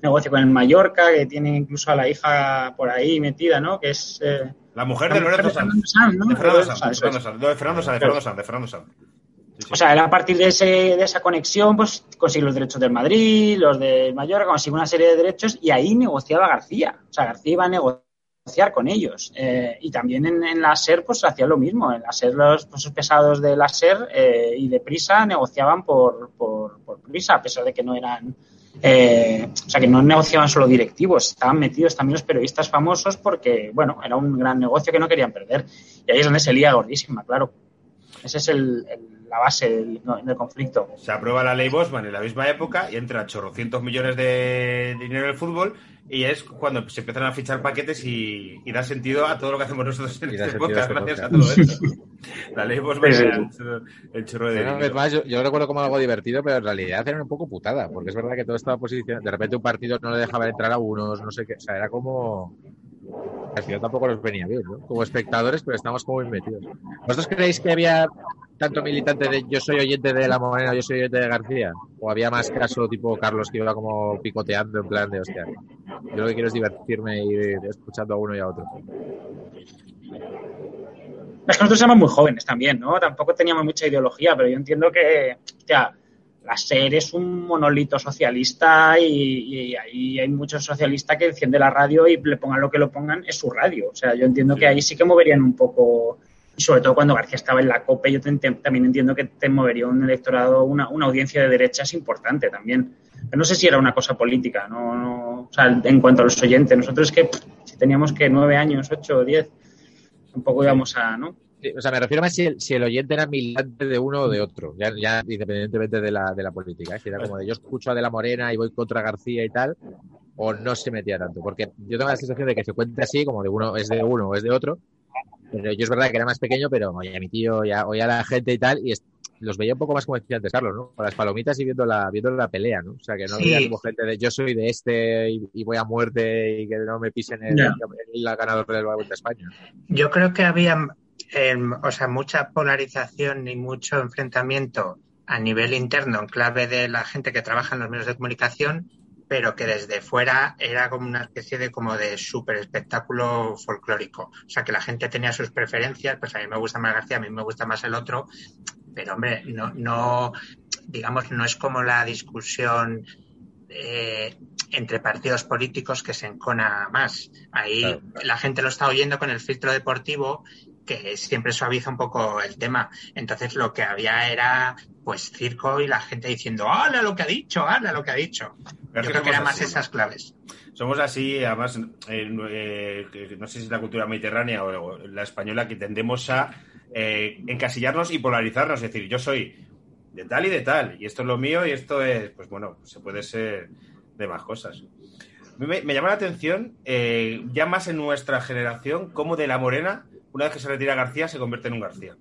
negocio con el Mallorca, que tiene incluso a la hija por ahí metida, ¿no? Que es. eh, La mujer de Lorenzo Sanz. De Fernando Sanz, de Fernando Sanz, de Fernando Sanz, de Fernando Sanz, de Fernando Sanz. Sí, sí. O sea, él a partir de, ese, de esa conexión, pues consigue los derechos del Madrid, los del Mallorca, consigue una serie de derechos y ahí negociaba García. O sea, García iba a negociar con ellos. Eh, y también en, la SER, pues hacía lo mismo. En la SER, los pesos pesados de la SER eh, y de Prisa negociaban por, por, por Prisa, a pesar de que no eran. eh, o sea, que no negociaban solo directivos, estaban metidos también los periodistas famosos porque, bueno, era un gran negocio que no querían perder. Y ahí es donde se lía gordísima, claro. Esa es el- la base del, del conflicto. Se aprueba la ley Bosman en la misma época y entra chorrocientos millones de dinero en el fútbol y es cuando se empiezan a fichar paquetes y, y da sentido a todo lo que hacemos nosotros en este podcast este gracias a todo esto. La ley Bosman Sí, el chorro- de una vez más, yo, yo lo recuerdo como algo divertido, pero en realidad era un poco putada, porque es verdad que todo estaba posicionado. De repente un partido no le dejaba entrar a unos, no sé qué. O sea, era como. Al final tampoco nos venía bien, ¿no? Como espectadores, pero estamos como bien metidos. ¿Vosotros creéis que había tanto militante de yo soy oyente de La Morena, yo soy oyente de García? ¿O había más caso tipo Carlos que iba como picoteando en plan de hostia? Yo lo que quiero es divertirme y ir escuchando a uno y a otro. Es que nosotros éramos muy jóvenes también, ¿no? Tampoco teníamos mucha ideología, pero yo entiendo que, hostia, la SER es un monolito socialista y, y ahí hay muchos socialistas que enciende la radio y le pongan lo que lo pongan, es su radio. O sea, yo entiendo que ahí sí que moverían un poco, y sobre todo cuando García estaba en la COPE, yo te ent- también entiendo que te movería un electorado, una, una audiencia de derechas importante también. Pero no sé si era una cosa política, no, no- o sea, en cuanto a los oyentes, nosotros es que pff, si teníamos que nueve años, ocho o diez, tampoco íbamos a, ¿no? Sí, o sea, me refiero más si el, si el oyente era militante de uno o de otro, ya, ya independientemente de la, de la política. ¿eh? Si era como de yo escucho a De la Morena y voy contra García y tal, o no se metía tanto. Porque yo tengo la sensación de que se cuenta así, como de uno es de uno o es de otro. Pero yo es verdad que era más pequeño, pero oye, mi tío ya oía a la gente y tal, y los veía un poco más como decía antes Carlos, ¿no? Con las palomitas y viendo la, viendo la pelea, ¿no? O sea, que no Sí. había como gente de yo soy de este y, y voy a muerte y que no me pisen el, Ya. el ganador del Vuelta a España. Yo creo que había, em, o sea, mucha polarización y mucho enfrentamiento a nivel interno en clave de la gente que trabaja en los medios de comunicación, pero que desde fuera era como una especie de como de súper espectáculo folclórico. O sea, que la gente tenía sus preferencias, pues a mí me gusta más García, a mí me gusta más el otro, pero hombre, no, no, digamos, no es como la discusión eh, entre partidos políticos que se encona más. Ahí Claro. la gente lo está oyendo con el filtro deportivo que siempre suaviza un poco el tema. Entonces lo que había era pues circo y la gente diciendo, ¡hala lo que ha dicho! ¡hala lo que ha dicho! Pero Yo creo que era somos más esas claves. Somos así, además, eh, eh, no sé si es la cultura mediterránea o, o la española, que tendemos a eh, encasillarnos y polarizarnos. Es decir, yo soy de tal y de tal, y esto es lo mío, y esto es, pues bueno, se puede ser de más cosas. Me, me llama la atención, eh, ya más en nuestra generación, cómo de la morena, una vez que se retira García, se convierte en un García.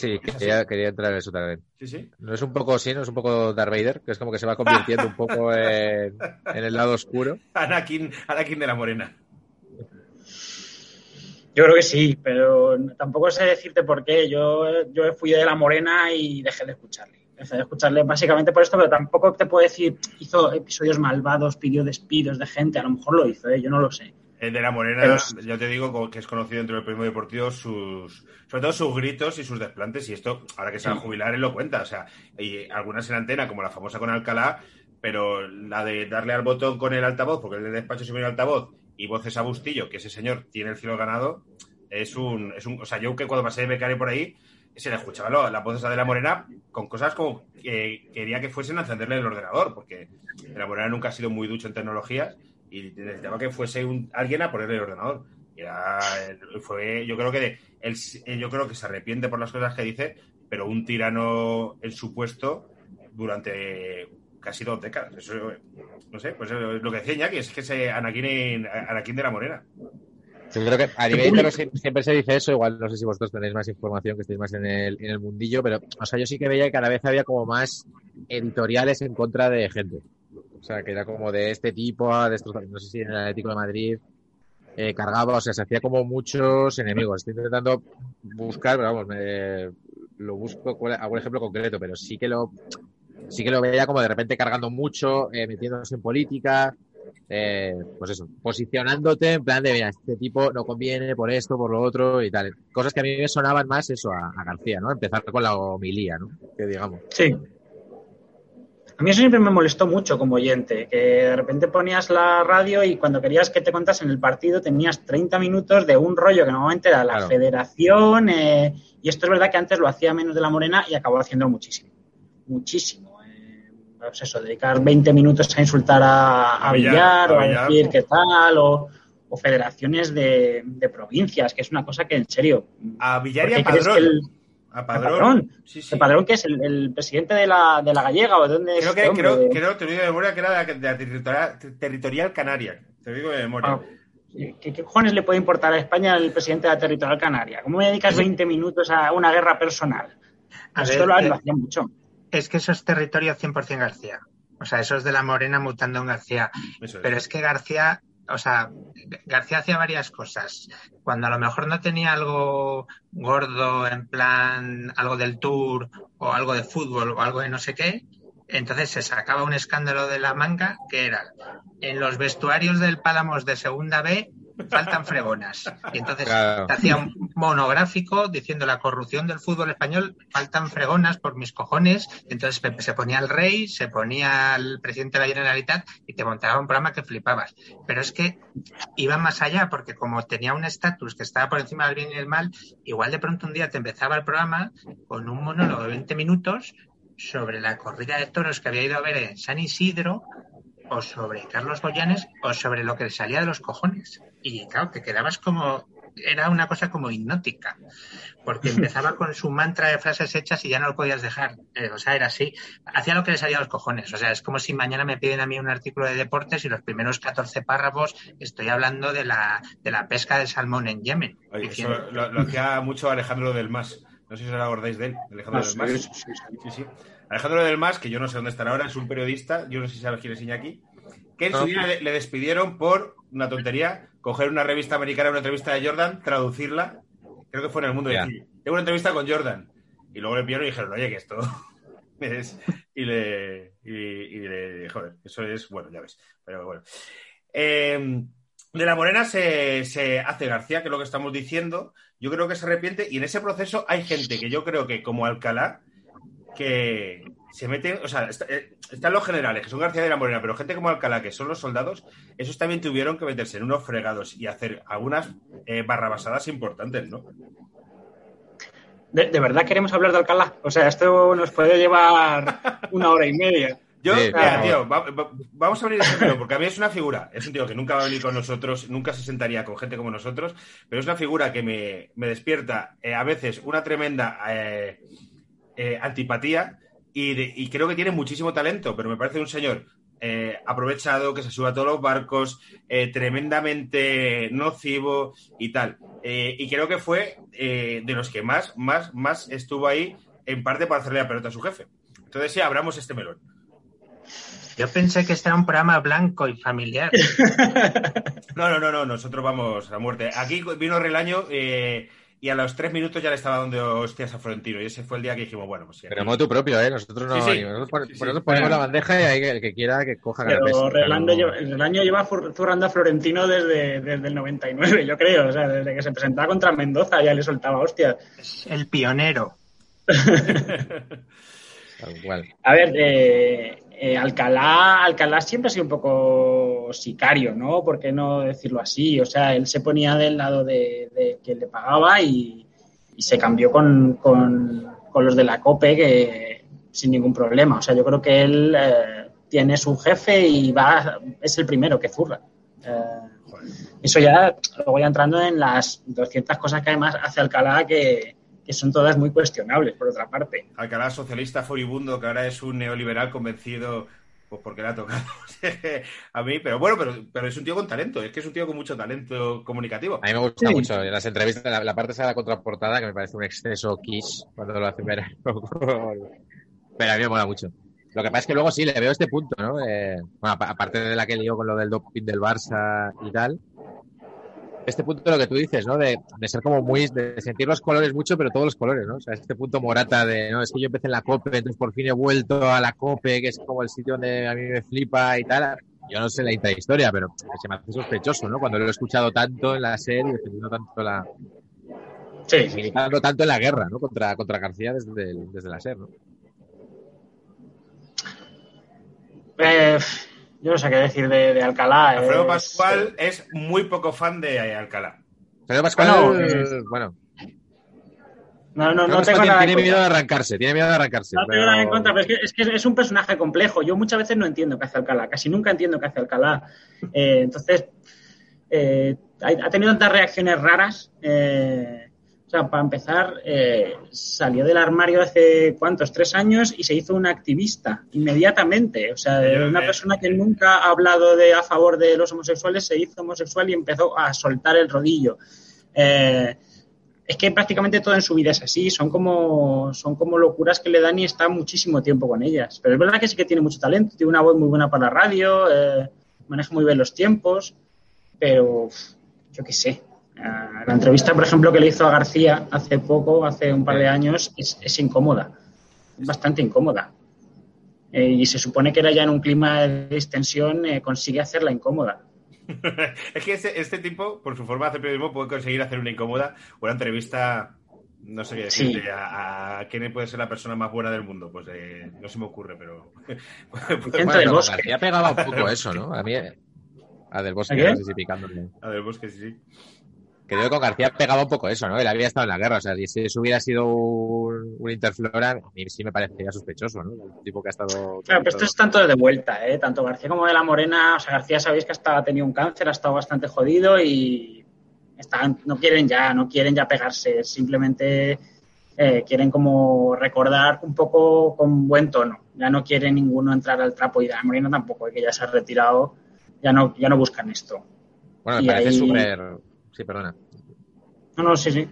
Sí, quería, quería entrar en eso también. Sí, sí. No es un poco, sí, no es un poco Darth Vader, que es como que se va convirtiendo un poco en, en el lado oscuro. Anakin, Anakin de la morena. Yo creo que sí, pero tampoco sé decirte por qué. Yo, yo fui de la morena y dejé de escucharle. Dejé de escucharle básicamente por esto, pero tampoco te puedo decir, hizo episodios malvados, pidió despidos de gente, a lo mejor lo hizo, ¿eh? yo no lo sé. El de la Morena, Pero- yo te digo que es conocido dentro del periodismo deportivo sus, sobre todo sus gritos y sus desplantes, y esto, ahora que se va a jubilar, él lo cuenta, o sea, y algunas en antena, como la famosa con Alcalá, pero la de darle al botón con el altavoz, porque el de despacho se pone el altavoz, y voces a Bustillo, que ese señor tiene el cielo ganado, es un, es un, o sea, yo que cuando pasé de becario por ahí, se le escuchaba lo- la voz esa de la Morena con cosas como que quería que fuesen a encenderle el ordenador, porque la Morena nunca ha sido muy ducho en tecnologías, y necesitaba que fuese un, alguien a ponerle el ordenador. Era, fue, yo creo que de- él, yo creo que se arrepiente por las cosas que dice, pero un tirano en su puesto durante casi dos décadas. Eso, no sé, pues lo que decía Iñaki es que se Anakin, Anakin de la Morena. Yo creo que a nivel interno siempre se dice eso, igual no sé si vosotros tenéis más información, que estéis más en el, en el mundillo, pero, o sea, yo sí que veía que cada vez había como más editoriales en contra de gente. O sea, que era como de este tipo, a destrozar, no sé si en el Atlético de Madrid eh, cargaba, o sea, se hacía como muchos enemigos. Estoy intentando buscar, pero vamos, me- lo busco algún ejemplo concreto, pero sí que lo sí que lo veía como de repente cargando mucho, eh, metiéndose en política, eh, pues eso, posicionándote en plan de, mira, este tipo no conviene por esto, por lo otro y tal. Cosas que a mí me sonaban más eso a García, ¿no? Empezar con la homilía, ¿no? Que digamos. Sí. A mí eso siempre me molestó mucho como oyente, que de repente ponías la radio y cuando querías que te contasen el partido tenías 30 minutos de un rollo que normalmente era la Claro. federación, eh, y esto es verdad que antes lo hacía menos de la morena y acabó haciendo muchísimo, muchísimo. eh, pues eso, dedicar 20 minutos a insultar a, a A Villar, o a decir qué tal, o, o federaciones de, de provincias, que es una cosa que en serio... A Villar y ¿por a qué Padrón. A Padrón. Padrón? Sí, sí. el padrón que es el, el presidente de la, de la gallega o de dónde es Creo que, este creo, creo, te lo digo de memoria, que era de la, de la territorial, territorial canaria. Te lo digo de memoria. Ah, ¿Qué, qué cojones le puede importar a España el presidente de la territorial canaria? ¿Cómo me dedicas 20 minutos a una guerra personal? A Esto ver, lo, eh, lo hacía mucho. Es que eso es territorio 100% García. O sea, eso es de la Morena mutando en García. Eso es. Pero es que García, o sea, García hacía varias cosas. Cuando a lo mejor no tenía algo gordo, en plan algo del tour o algo de fútbol o algo de no sé qué, entonces se sacaba un escándalo de la manga que era en los vestuarios del Pálamos de Segunda B faltan fregonas. Y entonces Claro. te hacía un monográfico diciendo la corrupción del fútbol español, faltan fregonas por mis cojones. Entonces se ponía el rey, se ponía el presidente de la Generalitat y te montaba un programa que flipabas. Pero es que iba más allá porque como tenía un estatus que estaba por encima del bien y el mal, igual de pronto un día te empezaba el programa con un monólogo de 20 minutos sobre la corrida de toros que había ido a ver en San Isidro o sobre Carlos Goyanes o sobre lo que le salía de los cojones. Y claro, te quedabas como, era una cosa como hipnótica, porque empezaba con su mantra de frases hechas y ya no lo podías dejar. Eh, o sea, era así. Hacía lo que le salía a los cojones. O sea, es como si mañana me piden a mí un artículo de deportes y los primeros 14 párrafos estoy hablando de la, de la pesca del salmón en Yemen. Oye, eso diciendo- lo, lo hacía mucho Alejandro del Mas. No sé si os acordáis de él, Alejandro del Mas. Sí, sí. Alejandro del Mas, que yo no sé dónde estará ahora, es un periodista, yo no sé si sabes quién es Iñaki, que en su No. día le, le despidieron por una tontería, coger una revista americana, una entrevista de Jordan, traducirla, creo que fue en el mundo, y Ya. decir, tengo una entrevista con Jordan. Y luego le pidieron y dijeron, oye, que esto es... Y le... Y, y le... Joder, eso es... Bueno, ya ves. Pero bueno. Eh, de la Morena se, se hace García, que es lo que estamos diciendo. Yo creo que se arrepiente y en ese proceso hay gente que yo creo que, como Alcalá, que, se meten, o sea, está- eh, están los generales, que son García de la Morena, pero gente como Alcalá, que son los soldados, esos también tuvieron que meterse en unos fregados y hacer algunas eh, barrabasadas importantes, ¿no? ¿De, de verdad queremos hablar de Alcalá? O sea, esto nos puede llevar una hora y media. Yo, Sí, mira, claro. tío, va- va- vamos a abrir ese melón, porque a mí es una figura, es un tío que nunca va a venir con nosotros, nunca se sentaría con gente como nosotros, pero es una figura que me, me despierta eh, a veces una tremenda eh, eh, antipatía y, de- y creo que tiene muchísimo talento, pero me parece un señor eh, aprovechado, que se sube a todos los barcos, eh, tremendamente nocivo y tal. Eh, y creo que fue eh, de los que más, más, más estuvo ahí, en parte para hacerle la pelota a su jefe. Entonces sí, abramos este melón. Yo pensé que este era un programa blanco y familiar. No, no, no, no, nosotros vamos a muerte. Aquí vino Relaño eh, y a los tres minutos ya le estaba dando hostias a Florentino. Y ese fue el día que dijimos, bueno, pues sí. Pero aquí- motu propio, ¿eh? Nosotros no. Sí, sí. Nosotros, sí. nosotros ponemos la bandeja y ahí el que quiera que coja Pero canapés. Relando lleva, Relaño lleva fur- zurrando a Florentino desde, desde el 99, yo creo. O sea, desde que se presentaba contra Mendoza ya le soltaba hostias. Es el pionero. Tal cual. A ver, eh, eh, Alcalá, Alcalá siempre ha sido un poco sicario, ¿no? ¿Por qué no decirlo así? O sea, él se ponía del lado de, de quien le pagaba y, y se cambió con, con- con los de la COPE que, sin ningún problema. O sea, yo creo que él eh, tiene su jefe y va es el primero que zurra. Eh, eso ya, luego ya entrando en las 200 cosas que además hace Alcalá que, que son todas muy cuestionables, por otra parte. Alcalá socialista furibundo, que ahora es un neoliberal convencido, pues porque le ha tocado a mí. Pero bueno, pero, pero es un tío con talento, es que es un tío con mucho talento comunicativo. A mí me gusta Sí. mucho en las entrevistas, la, la parte esa de la contraportada, que me parece un exceso quiche cuando lo hace ver. Pero a mí me mola mucho. Lo que pasa es que luego sí, le veo este punto, ¿no? Eh, bueno, apa- aparte de la que lío con lo del doping del Barça y tal, este punto de lo que tú dices, ¿no? De, de ser como muy, de sentir los colores mucho, pero todos los colores, ¿no? O sea, este punto morata de, no, es que yo empecé en la COPE, entonces por fin he vuelto a la COPE, que es como el sitio donde a mí me flipa y tal. Yo no sé la intrahistoria, pero se me hace sospechoso, ¿no? Cuando lo he escuchado tanto en la serie, defendiendo tanto la, Sí, sí. militando tanto en la guerra, ¿no? Contra, contra García desde, el- desde la SER, ¿no? Eh, yo no sé qué decir de, de Alcalá. Alfredo es- Pascual es muy poco fan de Alcalá. Pero Pascual, Bueno, eh, bueno, No, no, Alfredo no tengo tiene, nada en tiene miedo de contra. arrancarse, tiene miedo de arrancarse. No tengo pero- nada en contra, pero es que, es que es un personaje complejo. Yo muchas veces no entiendo qué hace Alcalá, casi nunca entiendo qué hace Alcalá. Eh, entonces, eh, ha, ha tenido tantas reacciones raras. eh, o sea, para empezar, eh, salió del armario hace cuántos, tres años y se hizo un activista inmediatamente. O sea, una persona que nunca ha hablado de a favor de los homosexuales se hizo homosexual y empezó a soltar el rodillo. Eh, es que prácticamente todo en su vida es así, son como, son como locuras que le dan y está muchísimo tiempo con ellas. Pero es verdad que sí que tiene mucho talento, tiene una voz muy buena para la radio, eh, maneja muy bien los tiempos, pero yo qué sé. Ah, la entrevista, por ejemplo, que le hizo a García hace poco, hace un par de años, es, es incómoda, es bastante incómoda. Eh, y se supone que era ya en un clima de distensión, eh, consigue hacerla incómoda. es que este, este tipo, por su forma de hacer periodismo, puede conseguir hacer una incómoda, una entrevista, no sé qué decirte, Sí. a, a quién puede ser la persona más buena del mundo. Pues eh, no se me ocurre, pero. Bueno, del Bosque. Pegaba un poco eso, ¿no? A mí, a del Bosque, ¿A qué? no sé si picándole. a ver, Bosque, sí, sí. Que yo con García pegaba un poco eso, ¿no? Él había estado en la guerra, o sea, si eso hubiera sido un, un interflora, a mí sí me parecería sospechoso, ¿no? El tipo que ha estado... Claro, pero esto es tanto de vuelta, ¿eh? Tanto García como de la Morena. O sea, García sabéis que hasta ha tenido un cáncer, ha estado bastante jodido y están, no quieren ya, no quieren ya pegarse, simplemente eh, quieren como recordar un poco con buen tono. Ya no quiere ninguno entrar al trapo y de la Morena tampoco, eh, que ya se ha retirado, ya no, ya no buscan esto. Bueno, me y parece ahí- súper... Sí, perdona. No, no, sí, sí.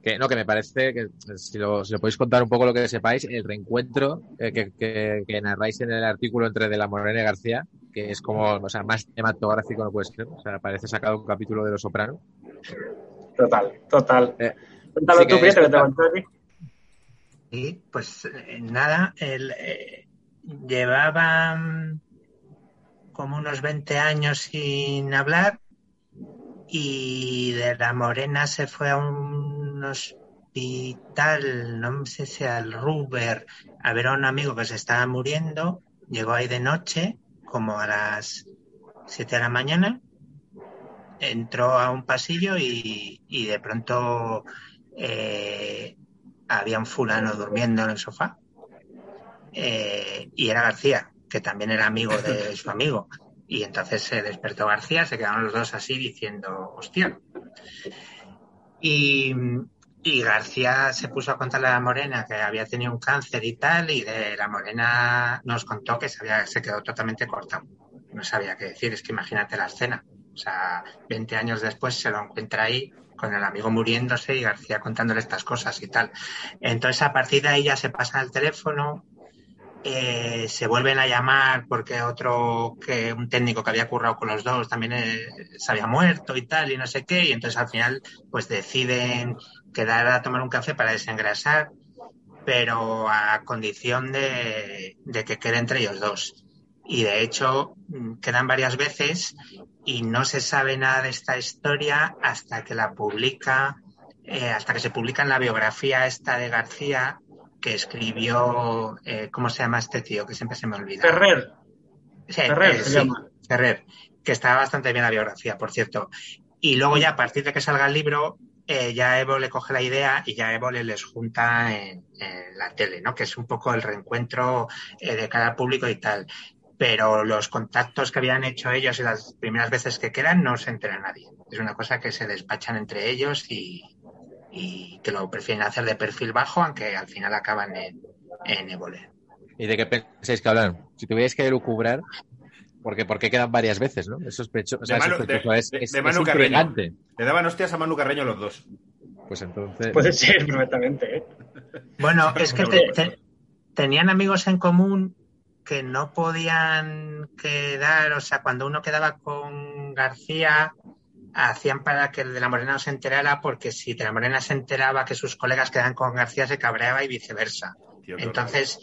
Que, no, que me parece que si lo, si lo podéis contar un poco lo que sepáis, el reencuentro eh, que, que, que narráis en el artículo entre De la Morena y García, que es como, o sea, más cinematográfico no puede ser. O sea, parece sacado un capítulo de Los Soprano. Total, total. Eh, Cuéntalo sí tú, es que te total. contó a ti. Y pues eh, nada, él eh, llevaba como unos 20 años sin hablar y de la morena se fue a unos capital, no sé si al Ruber, a ver a un amigo que se estaba muriendo. Llegó ahí de noche, como a las 7 de la mañana. Entró a un pasillo y, y de pronto eh, había un fulano durmiendo en el sofá. Eh, y era García, que también era amigo de su amigo. Y entonces se despertó García, se quedaron los dos así diciendo, hostia. Y, y García se puso a contarle a la Morena que había tenido un cáncer y tal, y de la Morena nos contó que se, había, se quedó totalmente cortado. No sabía qué decir, es que imagínate la escena. O sea, 20 años después se lo encuentra ahí con el amigo muriéndose y García contándole estas cosas y tal. Entonces, a partir de ahí ya se pasa al teléfono, eh, se vuelven a llamar porque otro, que un técnico que había currado con los dos también eh, se había muerto y tal, y no sé qué, y entonces al final, pues deciden quedar a tomar un café para desengrasar, pero a condición de, de que quede entre ellos dos. Y de hecho, mm, quedan varias veces y no se sabe nada de esta historia hasta que la publica, eh, hasta que se publica en la biografía esta de García que escribió, eh, ¿cómo se llama este tío? Que siempre se me olvida. Ferrer. Sí, Ferrer eh, se sí, llama. Ferrer, que está bastante bien la biografía, por cierto. Y luego ya a partir de que salga el libro, eh, ya Evo le coge la idea y ya Evo le les junta en, en la tele, ¿no? Que es un poco el reencuentro eh, de cada público y tal. Pero los contactos que habían hecho ellos y las primeras veces que quedan no se entera nadie. Es una cosa que se despachan entre ellos y, y que lo prefieren hacer de perfil bajo, aunque al final acaban en, en Évole. ¿Y de qué pensáis que hablan? Si tuvierais que lucubrar, porque, porque quedan varias veces, ¿no? Es sospechoso. O sea, De Manu- es de- es, de- es- de es Manu Carreño. intrigante. Le daban hostias a Manu Carreño los dos. Pues entonces. Puede ser perfectamente, ¿eh? Bueno, es que te- tenían amigos en común que no podían quedar, o sea, cuando uno quedaba con García, hacían para que el de la Morena no se enterara, porque si de la Morena se enteraba que sus colegas quedan con García, se cabreaba y viceversa. Tío, Entonces,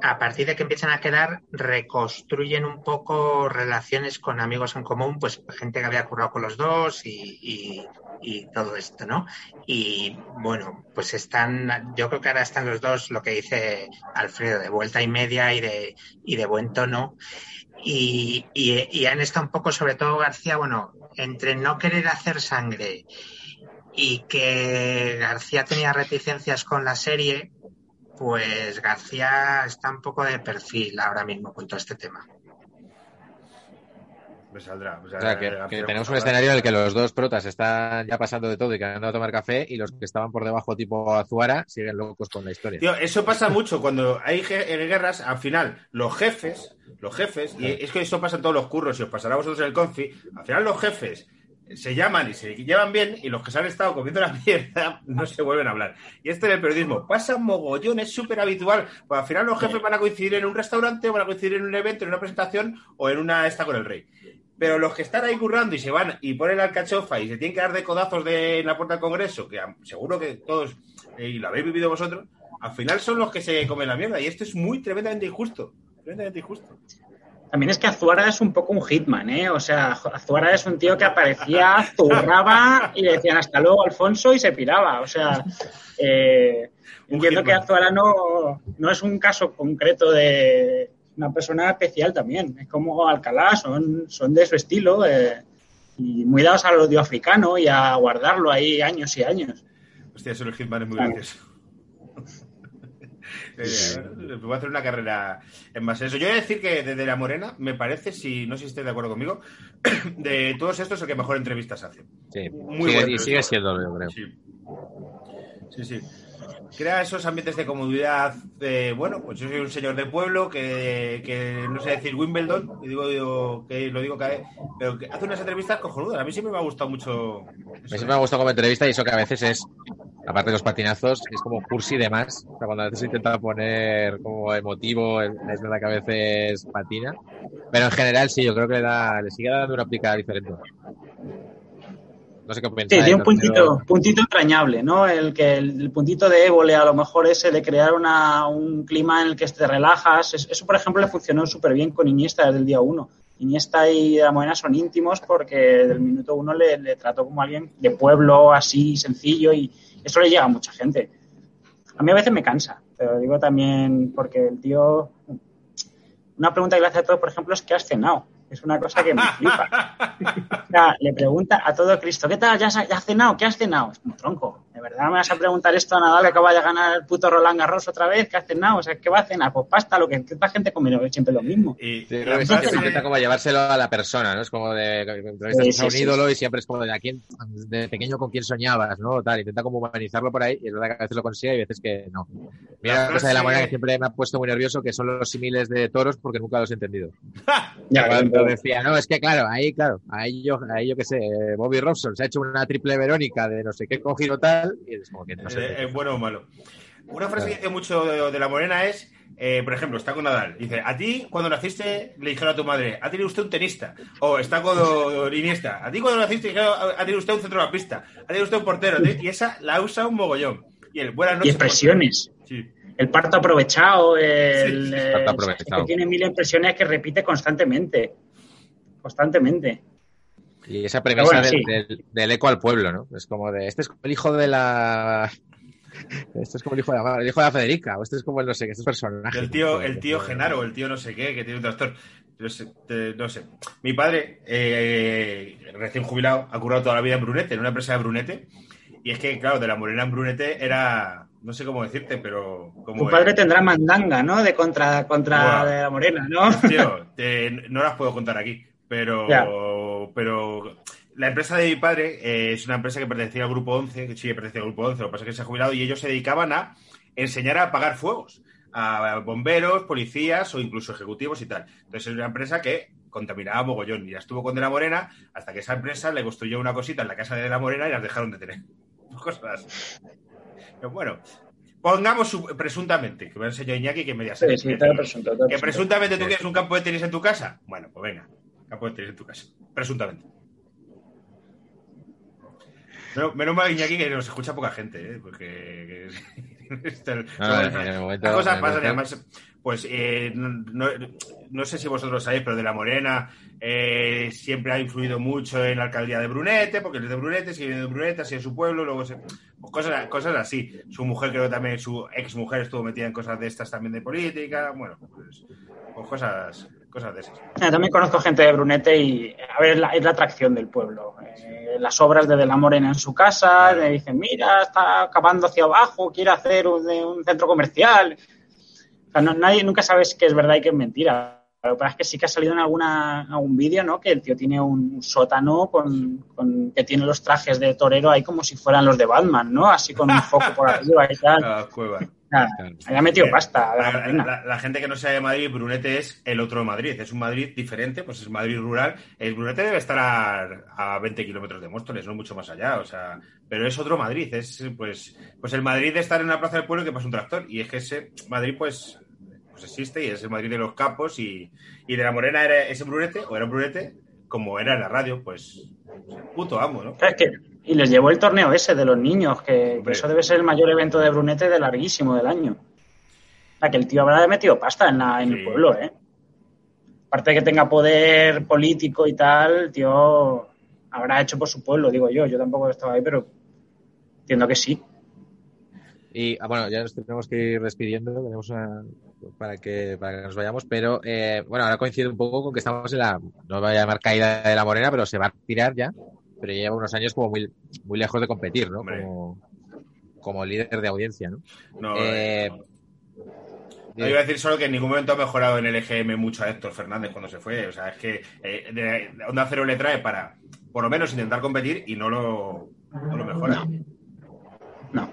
a partir de que empiezan a quedar, reconstruyen un poco relaciones con amigos en común, pues gente que había currado con los dos y, y- y todo esto, ¿no? Y bueno, pues están, yo creo que ahora están los dos, lo que dice Alfredo, de vuelta y media y de, y de buen tono. Y, y, y han estado un poco, sobre todo García, bueno, entre no querer hacer sangre y que García tenía reticencias con la serie, pues García está un poco de perfil ahora mismo con todo este tema. Me saldrá. O sea, que, que tenemos un escenario en el que los dos protas están ya pasando de todo y que han andado a tomar café y los que estaban por debajo tipo Azuara siguen locos con la historia. Tío, eso pasa mucho cuando hay en guerras, al final, los jefes, los jefes, y es que eso pasa en todos los curros, y os pasará a vosotros en el confi, al final los jefes se llaman y se llevan bien, y los que se han estado comiendo la mierda no se vuelven a hablar. Y esto en el periodismo pasa mogollón, es súper habitual, pues al final los jefes van a coincidir en un restaurante, van a coincidir en un evento, en una presentación, o en una esta con el rey. Pero los que están ahí currando y se van y ponen la alcachofa y se tienen que dar de codazos de, en la puerta del Congreso, que seguro que todos, eh, y lo habéis vivido vosotros, al final son los que se comen la mierda. Y esto es muy tremendamente injusto. Tremendamente injusto. También es que Azuara es un poco un hitman, ¿eh? O sea, Azuara es un tío que aparecía, zurraba y le decían hasta luego, Alfonso, y se piraba. O sea, eh, entiendo que. Azuara no, no es un caso concreto de una persona especial también. Es como Alcalá, son, son de su estilo eh, y muy dados al odio africano y a guardarlo ahí años y años. Hostia, eso el Hitman es muy Claro. gracioso. Eh, Voy a hacer una carrera en base a eso. Yo voy a decir que desde La Morena, me parece, si no sé si estáis de acuerdo conmigo, de todos estos el que mejor entrevistas hace. Sí, Muy sigue, bueno. y sigue siendo, yo creo. Sí. Sí, sí. Crea esos ambientes de comodidad. eh, bueno, pues yo soy un señor de pueblo que, que no sé decir Wimbledon, y digo, digo, que lo digo cada vez, pero que hace unas entrevistas cojonudas. A mí siempre me ha gustado mucho. A mí eso. siempre me ha gustado como entrevista y eso que a veces es, aparte de los patinazos, es como cursi y demás. O sea, cuando a veces intenta poner como emotivo, es verdad que a veces patina. Pero en general sí, yo creo que le, da, le sigue dando una pica diferente. No sé qué Sí, pensáis. tiene un puntito, puntito entrañable, ¿no? El que el, el puntito de Évole a lo mejor ese de crear una, un clima en el que te relajas. Es- Eso, por ejemplo, le funcionó súper bien con Iniesta desde el día uno. Iniesta y La son íntimos porque del minuto uno le, le trató como alguien de pueblo así sencillo y eso le llega a mucha gente. A mí a veces me cansa, pero digo también porque el tío... Una pregunta que le hace a todos, por ejemplo, es ¿qué has cenado? Es una cosa que me flipa. O sea, le pregunta a todo Cristo, ¿qué tal? ¿Ya has, ya has cenado? ¿Qué has cenado? Es como tronco. ¿De verdad me vas a preguntar esto a Nadal que acaba de ganar el puto Roland Garros otra vez? ¿Qué has cenado? O sea, ¿qué va a cenar? Pues pasta, lo que esta gente come siempre lo mismo. Y, Sí, que intenta como llevárselo a la persona, ¿no? Es como de entrevistas Sí, sí, a un sí, ídolo y siempre es como de a quién, de pequeño con quién soñabas, ¿no? Tal, intenta como humanizarlo por ahí y es verdad que a veces lo consigue y a veces que no. Mira La la cosa de la moneda que siempre me ha puesto muy nervioso, que son los símiles de toros porque nunca los he entendido. Ya, Cuando decía, no, es que claro, ahí, claro, ahí yo, ahí yo qué sé, eh, Bobby Robson se ha hecho una triple Verónica de no sé qué cogido tal y es como que no sé. Eh, eh, bueno o malo. Una frase que dice mucho de, de la morena es, eh, por ejemplo, está con Nadal. Dice, a ti cuando naciste le dijeron a tu madre, ha tenido usted un tenista. O está con Iniesta. A ti cuando naciste le dijeron, ha tenido usted un centrocampista. Ha tenido usted un portero. Y esa la usa un mogollón. Y el buenas Y noches. expresiones. portero. Sí. El parto aprovechado, el, Sí, sí, parto es aprovechado. que tiene mil impresiones que repite constantemente. Constantemente. Y esa premisa bueno, del, sí. del- del eco al pueblo, ¿no? Es como de, este es como el hijo de la... Este es como el hijo de la, el hijo de la Federica, o este es como el no sé qué, este es personaje. El tío, el tío Genaro, el tío no sé qué, que tiene un trastorno. No sé, te- no sé. Mi padre, eh, recién jubilado, ha currado toda la vida en Brunete, en una empresa de Brunete. Y es que, claro, de la morena en Brunete era, no sé cómo decirte, pero... Como Tu padre tendrá mandanga, ¿no? De contra, contra de la morena, ¿no? Tío, te- no las puedo contar aquí, pero, Ya. Pero la empresa de mi padre eh, es una empresa que pertenecía al Grupo 11, que sigue pertenecía al Grupo 11, lo que pasa es que se ha jubilado y ellos se dedicaban a enseñar a apagar fuegos a bomberos, policías o incluso ejecutivos y tal. Entonces es una empresa que contaminaba mogollón y ya estuvo con De la Morena hasta que esa empresa le construyó una cosita en la casa de De la Morena y las dejaron de tener. Cosas. Pero bueno, pongamos su- presuntamente, que me ha enseñado Iñaki que media Sí, sí, todo que presuntamente tú quieres un campo de tenis en tu casa. Bueno, pues venga, campo de tenis en tu casa. Presuntamente. Menos, menos mal, Iñaki, que nos escucha poca gente, ¿eh? Porque. momento- las cosas pasan además. Pues eh, no, no- sé si vosotros sabéis, pero de la Morena eh, siempre ha influido mucho en la alcaldía de Brunete, porque es de Brunete, sigue viviendo de Brunete, así es su pueblo, luego se, pues cosas, cosas así. Su mujer, creo también, su ex mujer estuvo metida en cosas de estas también de política, bueno, pues, pues cosas, cosas de esas. Yo también conozco gente de Brunete y, a ver, es la, es la atracción del pueblo. Eh, las obras de De la Morena en su casa, le dicen, mira, está acabando hacia abajo, quiere hacer un, centro comercial. O sea, no- nadie, nunca sabes qué es verdad y qué es mentira. Lo que pasa es que sí que ha salido en alguna, algún vídeo, ¿no? Que el tío tiene un sótano con, con- que tiene los trajes de torero ahí como si fueran los de Batman, ¿no? Así con un foco por arriba y tal. Cueva. Había metido pasta. De la La, Morena. la- la gente que no sea de Madrid, Brunete es el otro Madrid. Es un Madrid diferente, pues es Madrid rural. El Brunete debe estar a, a 20 kilómetros de Móstoles, no mucho más allá. O sea, pero es otro Madrid. Es pues, pues el Madrid de estar en la plaza del pueblo que pasa un tractor. Y es que ese Madrid, pues, pues existe y es el Madrid de los capos. Y, y de la Morena era ese Brunete, o era un Brunete, como era en la radio, pues, puto amo, ¿no? Es que- y les llevó el torneo ese de los niños, que, eso debe ser el mayor evento de Brunete de larguísimo del año. O sea, que el tío habrá metido pasta en, la- en Sí. el pueblo, ¿eh? Aparte de que tenga poder político y tal, el tío habrá hecho por su pueblo, digo yo. Yo tampoco estaba ahí, pero entiendo que sí. Y ah, bueno, ya nos tenemos que ir despidiendo, tenemos una, para que para que nos vayamos, pero eh, bueno, ahora coincide un poco con que estamos en la, no voy a llamar caída de la morena, pero se va a tirar ya, pero lleva unos años como muy, muy lejos de competir, ¿no? Como, como líder de audiencia, ¿no? No, Eh, eh, no, iba a decir solo que en ningún momento ha mejorado en el EGM mucho a Héctor Fernández cuando se fue. O sea, es que eh, de, de Onda Cero le trae para, por lo menos, intentar competir y no lo, no lo mejora. No.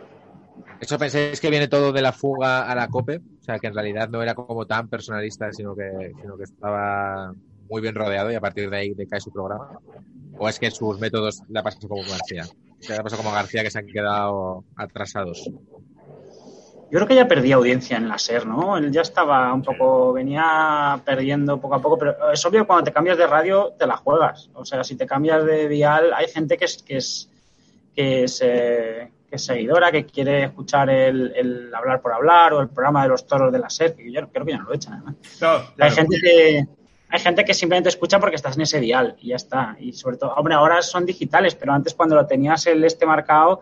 ¿Eso pensáis que viene todo de la fuga a la COPE? O sea, que en realidad no era como tan personalista, sino que, sino que estaba muy bien rodeado y a partir de ahí decae su programa. ¿O es que sus métodos la pasan como García? Que la pasado como García que se han quedado atrasados. Yo creo que ya perdía audiencia en la SER, ¿no? Él ya estaba un poco, venía perdiendo poco a poco, pero es obvio que cuando te cambias de radio te la juegas. O sea, si te cambias de dial, hay gente que es, que es, que es, eh, que es seguidora, que quiere escuchar el, el hablar por hablar o el programa de los toros de la SER, que yo creo que ya no lo echan, además. No, Hay claro. gente que hay gente que simplemente escucha porque estás en ese dial y ya está. Y sobre todo, hombre, ahora son digitales, pero antes cuando lo tenías el este marcado,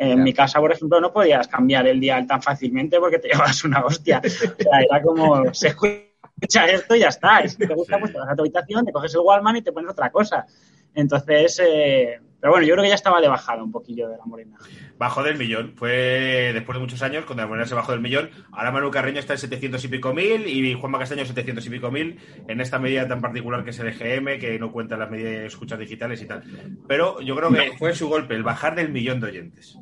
En Ya. mi casa, por ejemplo, no podías cambiar el dial tan fácilmente porque te llevas una hostia. O sea, era como, se escucha esto y ya está. Y si te gusta, pues te vas a tu habitación, te coges el Wallman y te pones otra cosa. Entonces, eh, pero bueno, yo creo que ya estaba de bajada un poquillo de la morena. Bajó del millón. Fue después de muchos años cuando la moneda se bajó del millón. Ahora Manu Carreño está en 700 y pico mil y Juanma Castaño 700 y pico mil en esta medida tan particular que es el EGM, que no cuenta las medidas de escuchas digitales y tal. Pero yo creo que fue su golpe, el bajar del millón de oyentes.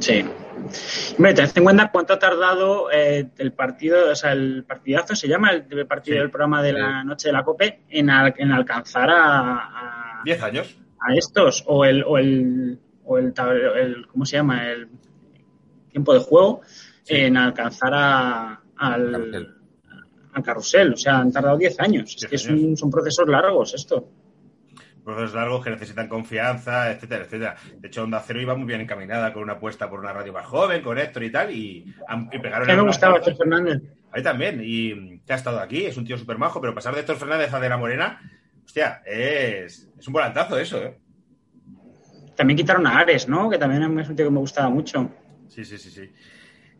Sí. Hombre, tened en cuenta cuánto ha tardado eh, el partido, o sea, el partidazo se llama el, partido Sí. del programa de la noche de la COPE en, al- en alcanzar a, a, 10 años. A estos o el o el, o el, el- ¿cómo se llama? El tiempo de juego Sí. en alcanzar a, al, Carrusel. al carrusel. O sea, han tardado 10 años. Es 10 que es un- son procesos largos esto. procesos largos que necesitan confianza, etcétera, etcétera. De hecho, Onda Cero iba muy bien encaminada con una apuesta por una radio más joven, con Héctor y tal, y, han- y pegaron Que me el gustaba. Héctor Fernández. A mí también, y que ha estado aquí, es un tío súper majo, pero pasar de Héctor Fernández a De La Morena, hostia, es, es un volantazo eso, ¿eh? También quitaron a Ares, ¿no? Que también es un tío que me gustaba mucho. Sí, sí, sí, sí.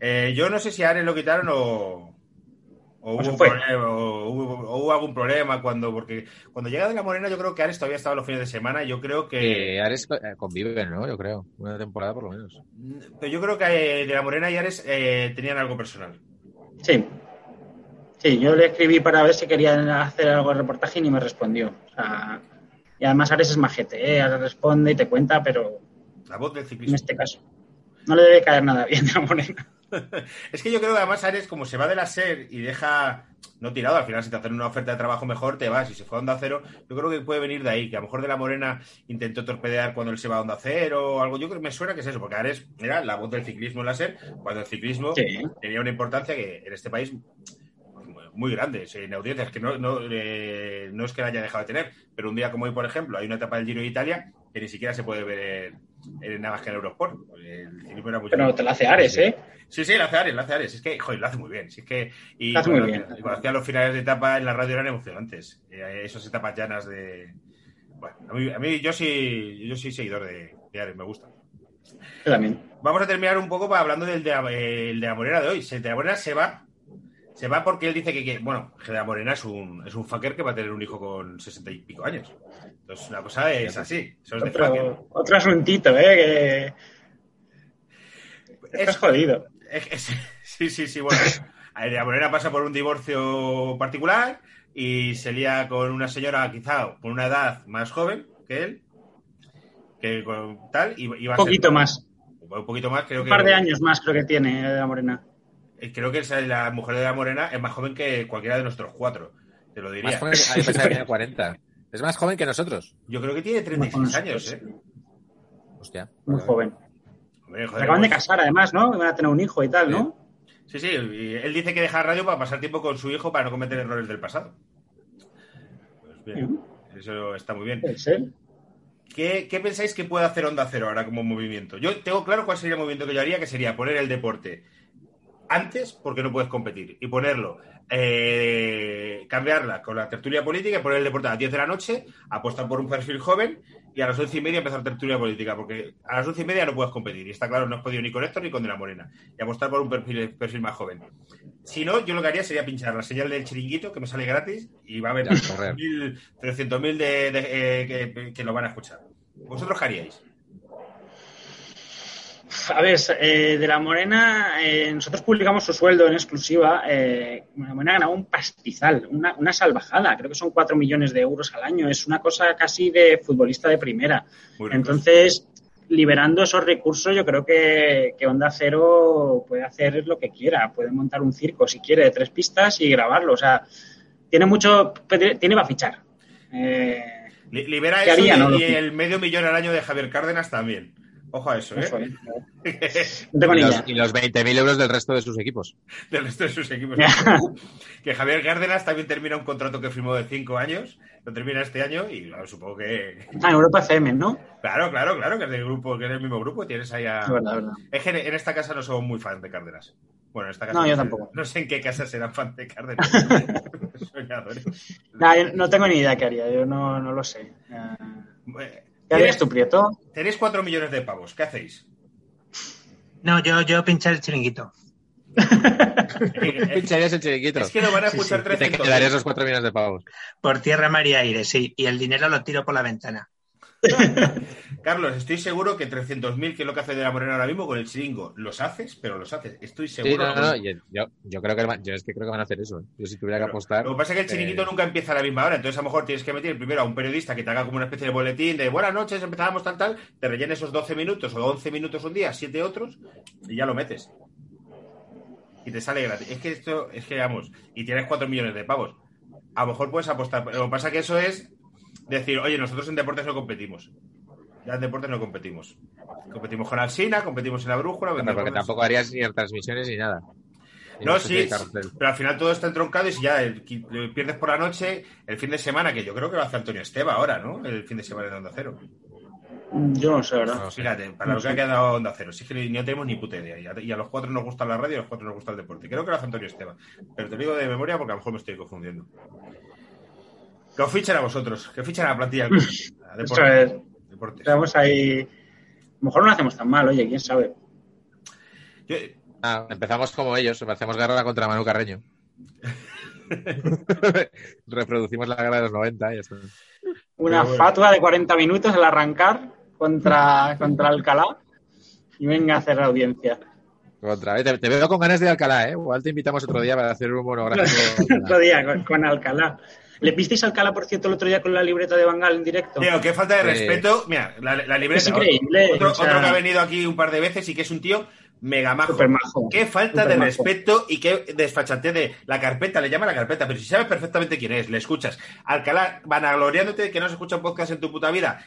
Eh, yo no sé si a Ares lo quitaron o, o, O hubo, fue. problema, o, hubo, o hubo algún problema cuando, porque cuando llega De La Morena yo creo que Ares todavía estaba los fines de semana, yo creo que... Eh, Ares eh, conviven, ¿no? Yo creo. Una temporada por lo menos. Pero yo creo que eh, De La Morena y Ares eh, tenían algo personal. Sí. Sí, yo le escribí para ver si querían hacer algo de reportaje y ni me respondió. O sea, y además Ares es majete, ¿eh? Ares responde y te cuenta, pero La voz del en ciclismo. este caso no le debe caer nada bien a Morena. Es que yo creo que además Ares, como se va de la SER y deja, no tirado, al final si te hacen una oferta de trabajo mejor, te vas. Y se fue a Onda Cero, yo creo que puede venir de ahí, que a lo mejor de la Morena intentó torpedear cuando él se va a Onda Cero o algo. Yo creo que me suena que es eso, porque Ares era la voz del ciclismo en la SER, cuando el ciclismo Sí. tenía una importancia que en este país muy grande, sí, en audiencias, que no, no, eh, no es que la haya dejado de tener, pero un día como hoy, por ejemplo, hay una etapa del Giro de Italia que ni siquiera se puede ver en, nada más que en Eurosport. El ciclismo era Pero te la hace Ares. ¿eh? Sí, sí, lo hace Ares, lo hace Ares. Es que, joder, lo hace muy bien. Si es que, y Lo hace muy bien. cuando hacía los finales de etapa en la radio eran emocionantes. Eh, esas etapas llanas de. Bueno, a mí, a mí yo sí, yo soy seguidor de, de Ares, me gusta. Yo también. Vamos a terminar un poco hablando del de, el de la Morena de hoy. Se- De la Morena se va. Se va porque él dice que, que, bueno, de la Morena es un, es un fucker que va a tener un hijo con sesenta y pico años. Entonces, una cosa es así. Eso es de fucker. Otro, otro asuntito, ¿eh? Que Es- estás jodido. Es que sí, sí, sí, bueno. De la Morena pasa por un divorcio particular y se lía con una señora quizá con una edad más joven que él, que con tal, y, y va Un a ser- poquito más. Un poquito más, creo Un que. par de años más creo que tiene la Morena. Eh, Creo que la mujer de la Morena es más joven que cualquiera de nosotros cuatro, te lo diría. Más joven que, yo pensaba que tenía 40. Es más joven que nosotros. Yo creo que tiene 36 años, ¿eh? Hostia. Muy joven. Hombre, Se joder, acaban de casar además, ¿no? Y van a tener un hijo y tal, ¿no? Sí, sí, y él dice que deja radio para pasar tiempo con su hijo para no cometer errores del pasado. Pues bien, eso está muy bien. Puede ser. ¿Qué, qué pensáis que puede hacer Onda Cero ahora como movimiento? Yo tengo claro cuál sería el movimiento que yo haría, que sería poner el deporte antes porque no puedes competir y ponerlo, eh, cambiarla con la tertulia política y poner el deporte a las 10 de la noche, apostar por un perfil joven y a las 11 y media empezar tertulia política porque a las 11 y media no puedes competir y está claro, no has podido ni con Héctor ni con De La Morena y apostar por un perfil, perfil más joven. Si no, yo lo que haría sería pinchar la señal del chiringuito que me sale gratis y va a haber Ya, correr. 300.000 de, de- eh, que, que lo van a escuchar. ¿Vosotros qué haríais? A ver, eh, de la Morena, eh, nosotros publicamos su sueldo en exclusiva. Eh, la Morena ha ganado un pastizal, una, una salvajada. Creo que son 4 millones de euros al año. Es una cosa casi de futbolista de primera. Ricos. Entonces, liberando esos recursos, yo creo que, que Onda Cero puede hacer lo que quiera. Puede montar un circo, si quiere, de tres pistas y grabarlo. O sea, tiene mucho. Tiene para fichar. Eh, Li- Libera ¿Qué eso haría, y, no? y el medio millón al año de Javier Cárdenas también. Ojo a eso, ¿eh? eso, ¿eh? No tengo Y ni los, idea. y los 20.000 euros del resto de sus equipos. Del resto de sus equipos. que Javier Cárdenas también termina un contrato que firmó de cinco años. Lo termina este año y claro, supongo que. Ah, en Europa FM, ¿no? Claro, claro, claro, que es del grupo, que es del mismo grupo. Tienes ahí a. Es verdad, es verdad. Es que en esta casa no somos muy fans de Cárdenas. Bueno, en esta casa No, yo sé- tampoco. No sé en qué casa serán fans de Cárdenas. Soñadores. Nah, yo no tengo ni idea qué haría, yo no, no lo sé. ¿Qué harías tú, Prieto? Tenéis cuatro millones de pavos. ¿Qué hacéis? No, yo, yo pinché el chiringuito. Pincharías el chiringuito. Es que lo van a Sí, escuchar Y te 300. quedarías los 4 millones de pavos. Por tierra, mar y aire, sí. Y el dinero lo tiro por la ventana. Carlos, estoy seguro que 300.000, que es lo que hace de la Morena ahora mismo con el chiringo, los haces, pero los haces. Estoy Sí, seguro. no, no, no, yo, yo, yo creo que yo es que creo que van a hacer eso. ¿eh? Yo si tuviera que apostar. Lo que pasa es que el chiringuito eh, nunca empieza a la misma hora, entonces a lo mejor tienes que meter primero a un periodista que te haga como una especie de boletín de buenas noches, empezábamos tal, tal, te rellena esos 12 minutos o 11 minutos un día, 7 otros, y ya lo metes. Y te sale gratis. Es que esto, es que vamos, y tienes 4 millones de pavos. A lo mejor puedes apostar. Lo que pasa que eso es decir, oye, nosotros en deportes no competimos. Ya en deportes no competimos. Competimos con Alsina, competimos en la brújula. pero porque tampoco harías ni retransmisiones ni nada. Ni no, sí, pero al final todo está entroncado y si ya el- pierdes por la noche, el fin de semana, que yo creo que lo hace Antonio Esteba ahora, ¿no? El fin de semana de Onda Cero. Yo no sé, ¿verdad? No sé. Fíjate, para lo que ha quedado Onda Cero, si es que no tenemos ni puta idea. Y a, y a los cuatro nos gusta la radio y a los cuatro nos gusta el deporte. Creo que lo hace Antonio Esteba. Pero te lo digo de memoria porque a lo mejor me estoy confundiendo. Que os fichan a vosotros, que fichan a la plantilla del club. A Eso es. deportes. Estamos ahí. A lo mejor no lo hacemos tan mal, oye, quién sabe. Yo- Ah, empezamos como ellos, hacemos guerra contra Manu Carreño. Reproducimos la guerra de los 90 y ya está. Una bueno. fatua de 40 minutos al arrancar contra, contra Alcalá y venga a hacer la audiencia. Contra, eh, te, te veo con ganas de Alcalá, ¿eh? Igual te invitamos otro día para hacer un monográfico. Otro día con, con Alcalá. ¿Le visteis a Alcalá, por cierto, el otro día con la libreta de Bangal en directo? Tío, qué falta de respeto. Mira, la, la libreta. Es increíble, Otro, o sea- otro que ha venido aquí un par de veces y que es un tío mega majo. Qué falta de respeto y qué desfachatez de la carpeta, le llama la carpeta, pero si sabes perfectamente quién es, le escuchas. Alcalá, vanagloriándote de que no has escuchado un podcast en tu puta vida.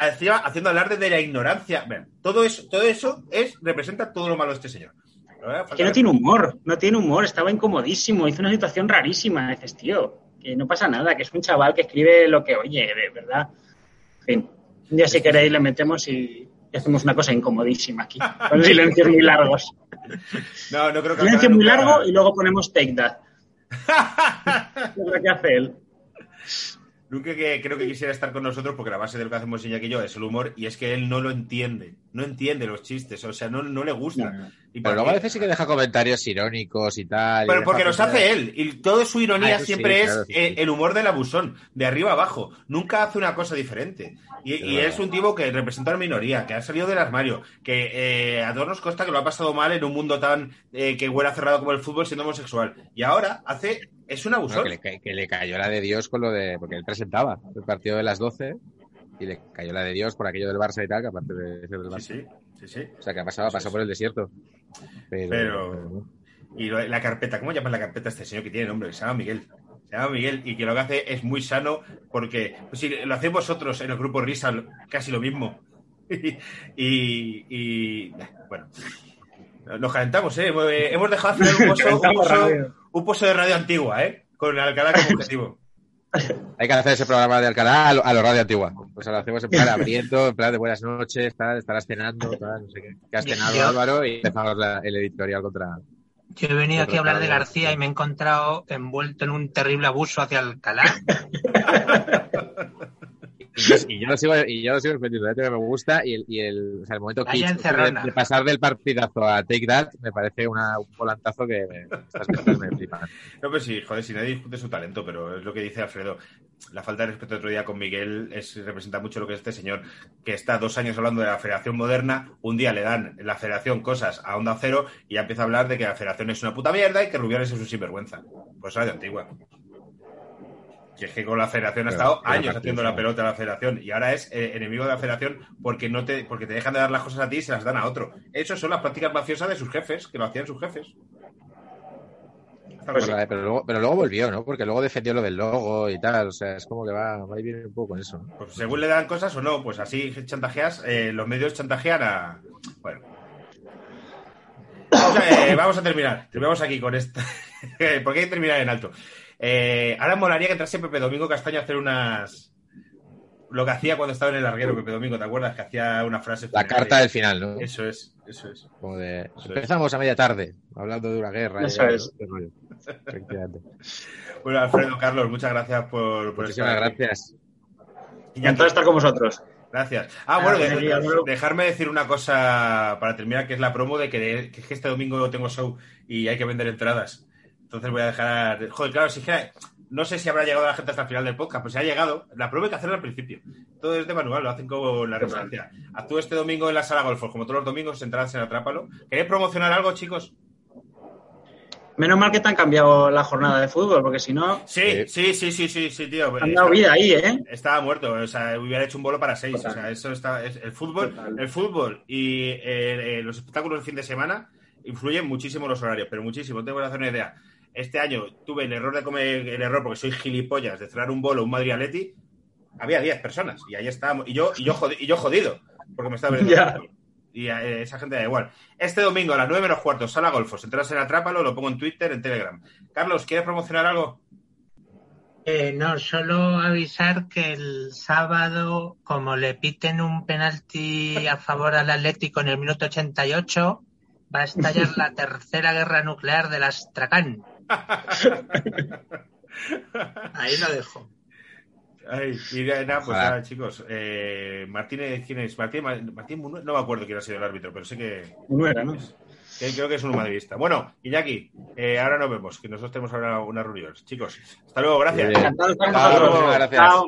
Encima, haciendo alarde de la ignorancia. Todo eso, todo eso es, representa todo lo malo de este señor. Eh, Que no tiene humor, no tiene humor, estaba incomodísimo, hizo una situación rarísima. Dices, tío, que no pasa nada, que es un chaval que escribe lo que oye, de verdad. En fin, un día si queréis le metemos y, hacemos una cosa incomodísima aquí, con silencios muy largos. No, no creo que Silencio muy largo y luego ponemos take that. Es lo que hace él. Nunca que creo que quisiera estar con nosotros porque la base de lo que hacemos ella y yo es el humor y es que él no lo entiende, no entiende los chistes, o sea, no, no le gusta. No, no. Y Pero luego a veces sí que deja comentarios irónicos y tal. Pero porque los hace él. Y todo su ironía Ah, sí, siempre claro, es sí, eh, sí. el humor del abusón, de arriba abajo. Nunca hace una cosa diferente. Y, es un tipo que representa a la minoría, que ha salido del armario, que eh, a todos nos consta que lo ha pasado mal en un mundo tan eh, que huele cerrado como el fútbol siendo homosexual. Y ahora hace. Es un No, abusón. que, le, ca- que le cayó la de Dios con lo de. Porque él presentaba el partido de las 12 y le cayó la de Dios por aquello del Barça y tal, que aparte de ser del Barça. Sí, sí, sí, sí. O sea, que ha pasado, pasó por el desierto. Pero. Pero- Y lo- la carpeta, ¿cómo llaman la carpeta a este señor que tiene nombre? Se llama Miguel. Se llama Miguel y que lo que hace es muy sano porque pues, si lo hacéis vosotros en el grupo Risa, casi lo mismo. y, y- bueno, nos calentamos, ¿eh? Hemos dejado al final un radio. Un pozo de radio antigua, ¿eh? Con Alcalá como objetivo. Hay que hacer ese programa de Alcalá a lo, a lo radio antigua. Pues lo hacemos en plan abriendo, en plan de buenas noches, tal, estarás cenando, tal, no sé qué. Que has Yo- cenado, yo- Álvaro, y empezamos la- el editorial contra. Yo he venido aquí a hablar de García y me he encontrado envuelto en un terrible abuso hacia Alcalá. Y yo, lo sigo, y yo lo sigo repitiendo, ¿eh? que me gusta y el, y el, o sea, el momento kitsch de, de pasar del partidazo a Take That me parece una, un volantazo que me, estas cosas me flipan. No, pues sí, joder, si nadie discute su talento, pero es lo que dice Alfredo. La falta de respeto otro día con Miguel es, representa mucho lo que es este señor, que está dos años hablando de la Federación Moderna, un día le dan la Federación cosas a Onda Cero y ya empieza a hablar de que la Federación es una puta mierda y que Rubiales es un sinvergüenza. Pues radio antigua. Que es que con la Federación ha Pero- estado años haciendo la pelota a la Federación y ahora es eh, enemigo de la Federación porque no te porque te dejan de dar las cosas a ti y se las dan a otro. Eso son las prácticas mafiosas de sus jefes, que lo hacían sus jefes. Pues, pero, luego, pero luego volvió, ¿no? Porque luego defendió lo del logo y tal. O sea, es como que va, va y viene un poco con eso. ¿no? Pues según le dan cosas o no, pues así chantajeas, eh, los medios chantajean a. Bueno. Vamos a, eh, vamos a terminar. Terminamos aquí con esta. Porque hay que terminar en alto. Eh, ahora molaría que entrase Pepe Domingo Castaño a hacer unas. Lo que hacía cuando estaba en el larguero, Pepe Domingo, ¿te acuerdas? Que hacía una frase. La final carta y- del final, ¿no? Eso es, eso es. Como de, Eso es. empezamos a media tarde, hablando de una guerra. y Eso ¿no? es. Efectivamente. Bueno, Alfredo, Carlos, muchas gracias por, por Muchísimas estar aquí. gracias. Encantado de estar con vosotros. Gracias. Ah, bueno, de- dejarme decir una cosa para terminar, que es la promo de que, es que este domingo tengo show y hay que vender entradas. Entonces voy a dejar... Joder, claro, si es que no sé si habrá llegado la gente hasta el final del podcast, pues si ha llegado, la promo hay que hacerla al principio. Todo es de manual, lo hacen como la restaurancia. Actúo este domingo en la sala Golfos, como todos los domingos, entradas en Atrápalo. ¿Queréis promocionar algo, chicos? Menos mal que te han cambiado la jornada de fútbol, porque si no, Sí, sí, sí, sí, sí, sí, tío. han dado vida ahí, ¿eh? Estaba muerto, o sea, hubiera hecho un bolo para seis. Total. O sea, eso está. es- el fútbol, Total. el fútbol y eh, eh, los espectáculos del fin de semana influyen muchísimo los horarios, pero muchísimo. Tengo que hacer una idea. Este año tuve el error de comer el error porque soy gilipollas de cerrar un bolo, un Madrid Atleti. Había 10 personas y ahí estábamos. Y yo, y yo, jodi- y yo jodido, porque me estaba. Ya. Y a eh, esa gente da igual. Este domingo a las 9 menos cuarto, sala Golfos. Entras en Atrápalo, lo pongo en Twitter, en Telegram. Carlos, ¿quieres promocionar algo? Eh, no, solo avisar que el sábado, como le piten un penalti a favor al Atlético en el minuto 88, va a estallar la tercera guerra nuclear del Astracán. Ahí lo dejo. Ay, y ya, nada, pues nada, chicos. Eh, Martínez, ¿quién es? Martín, Martín Munuera, no me acuerdo quién ha sido el árbitro, pero sé que, No era, ¿no? que creo que es un madridista. Bueno, Iñaki, eh, ahora nos vemos, que nosotros tenemos ahora una reunión. Chicos, hasta luego, gracias. Hasta luego, gracias. Chao.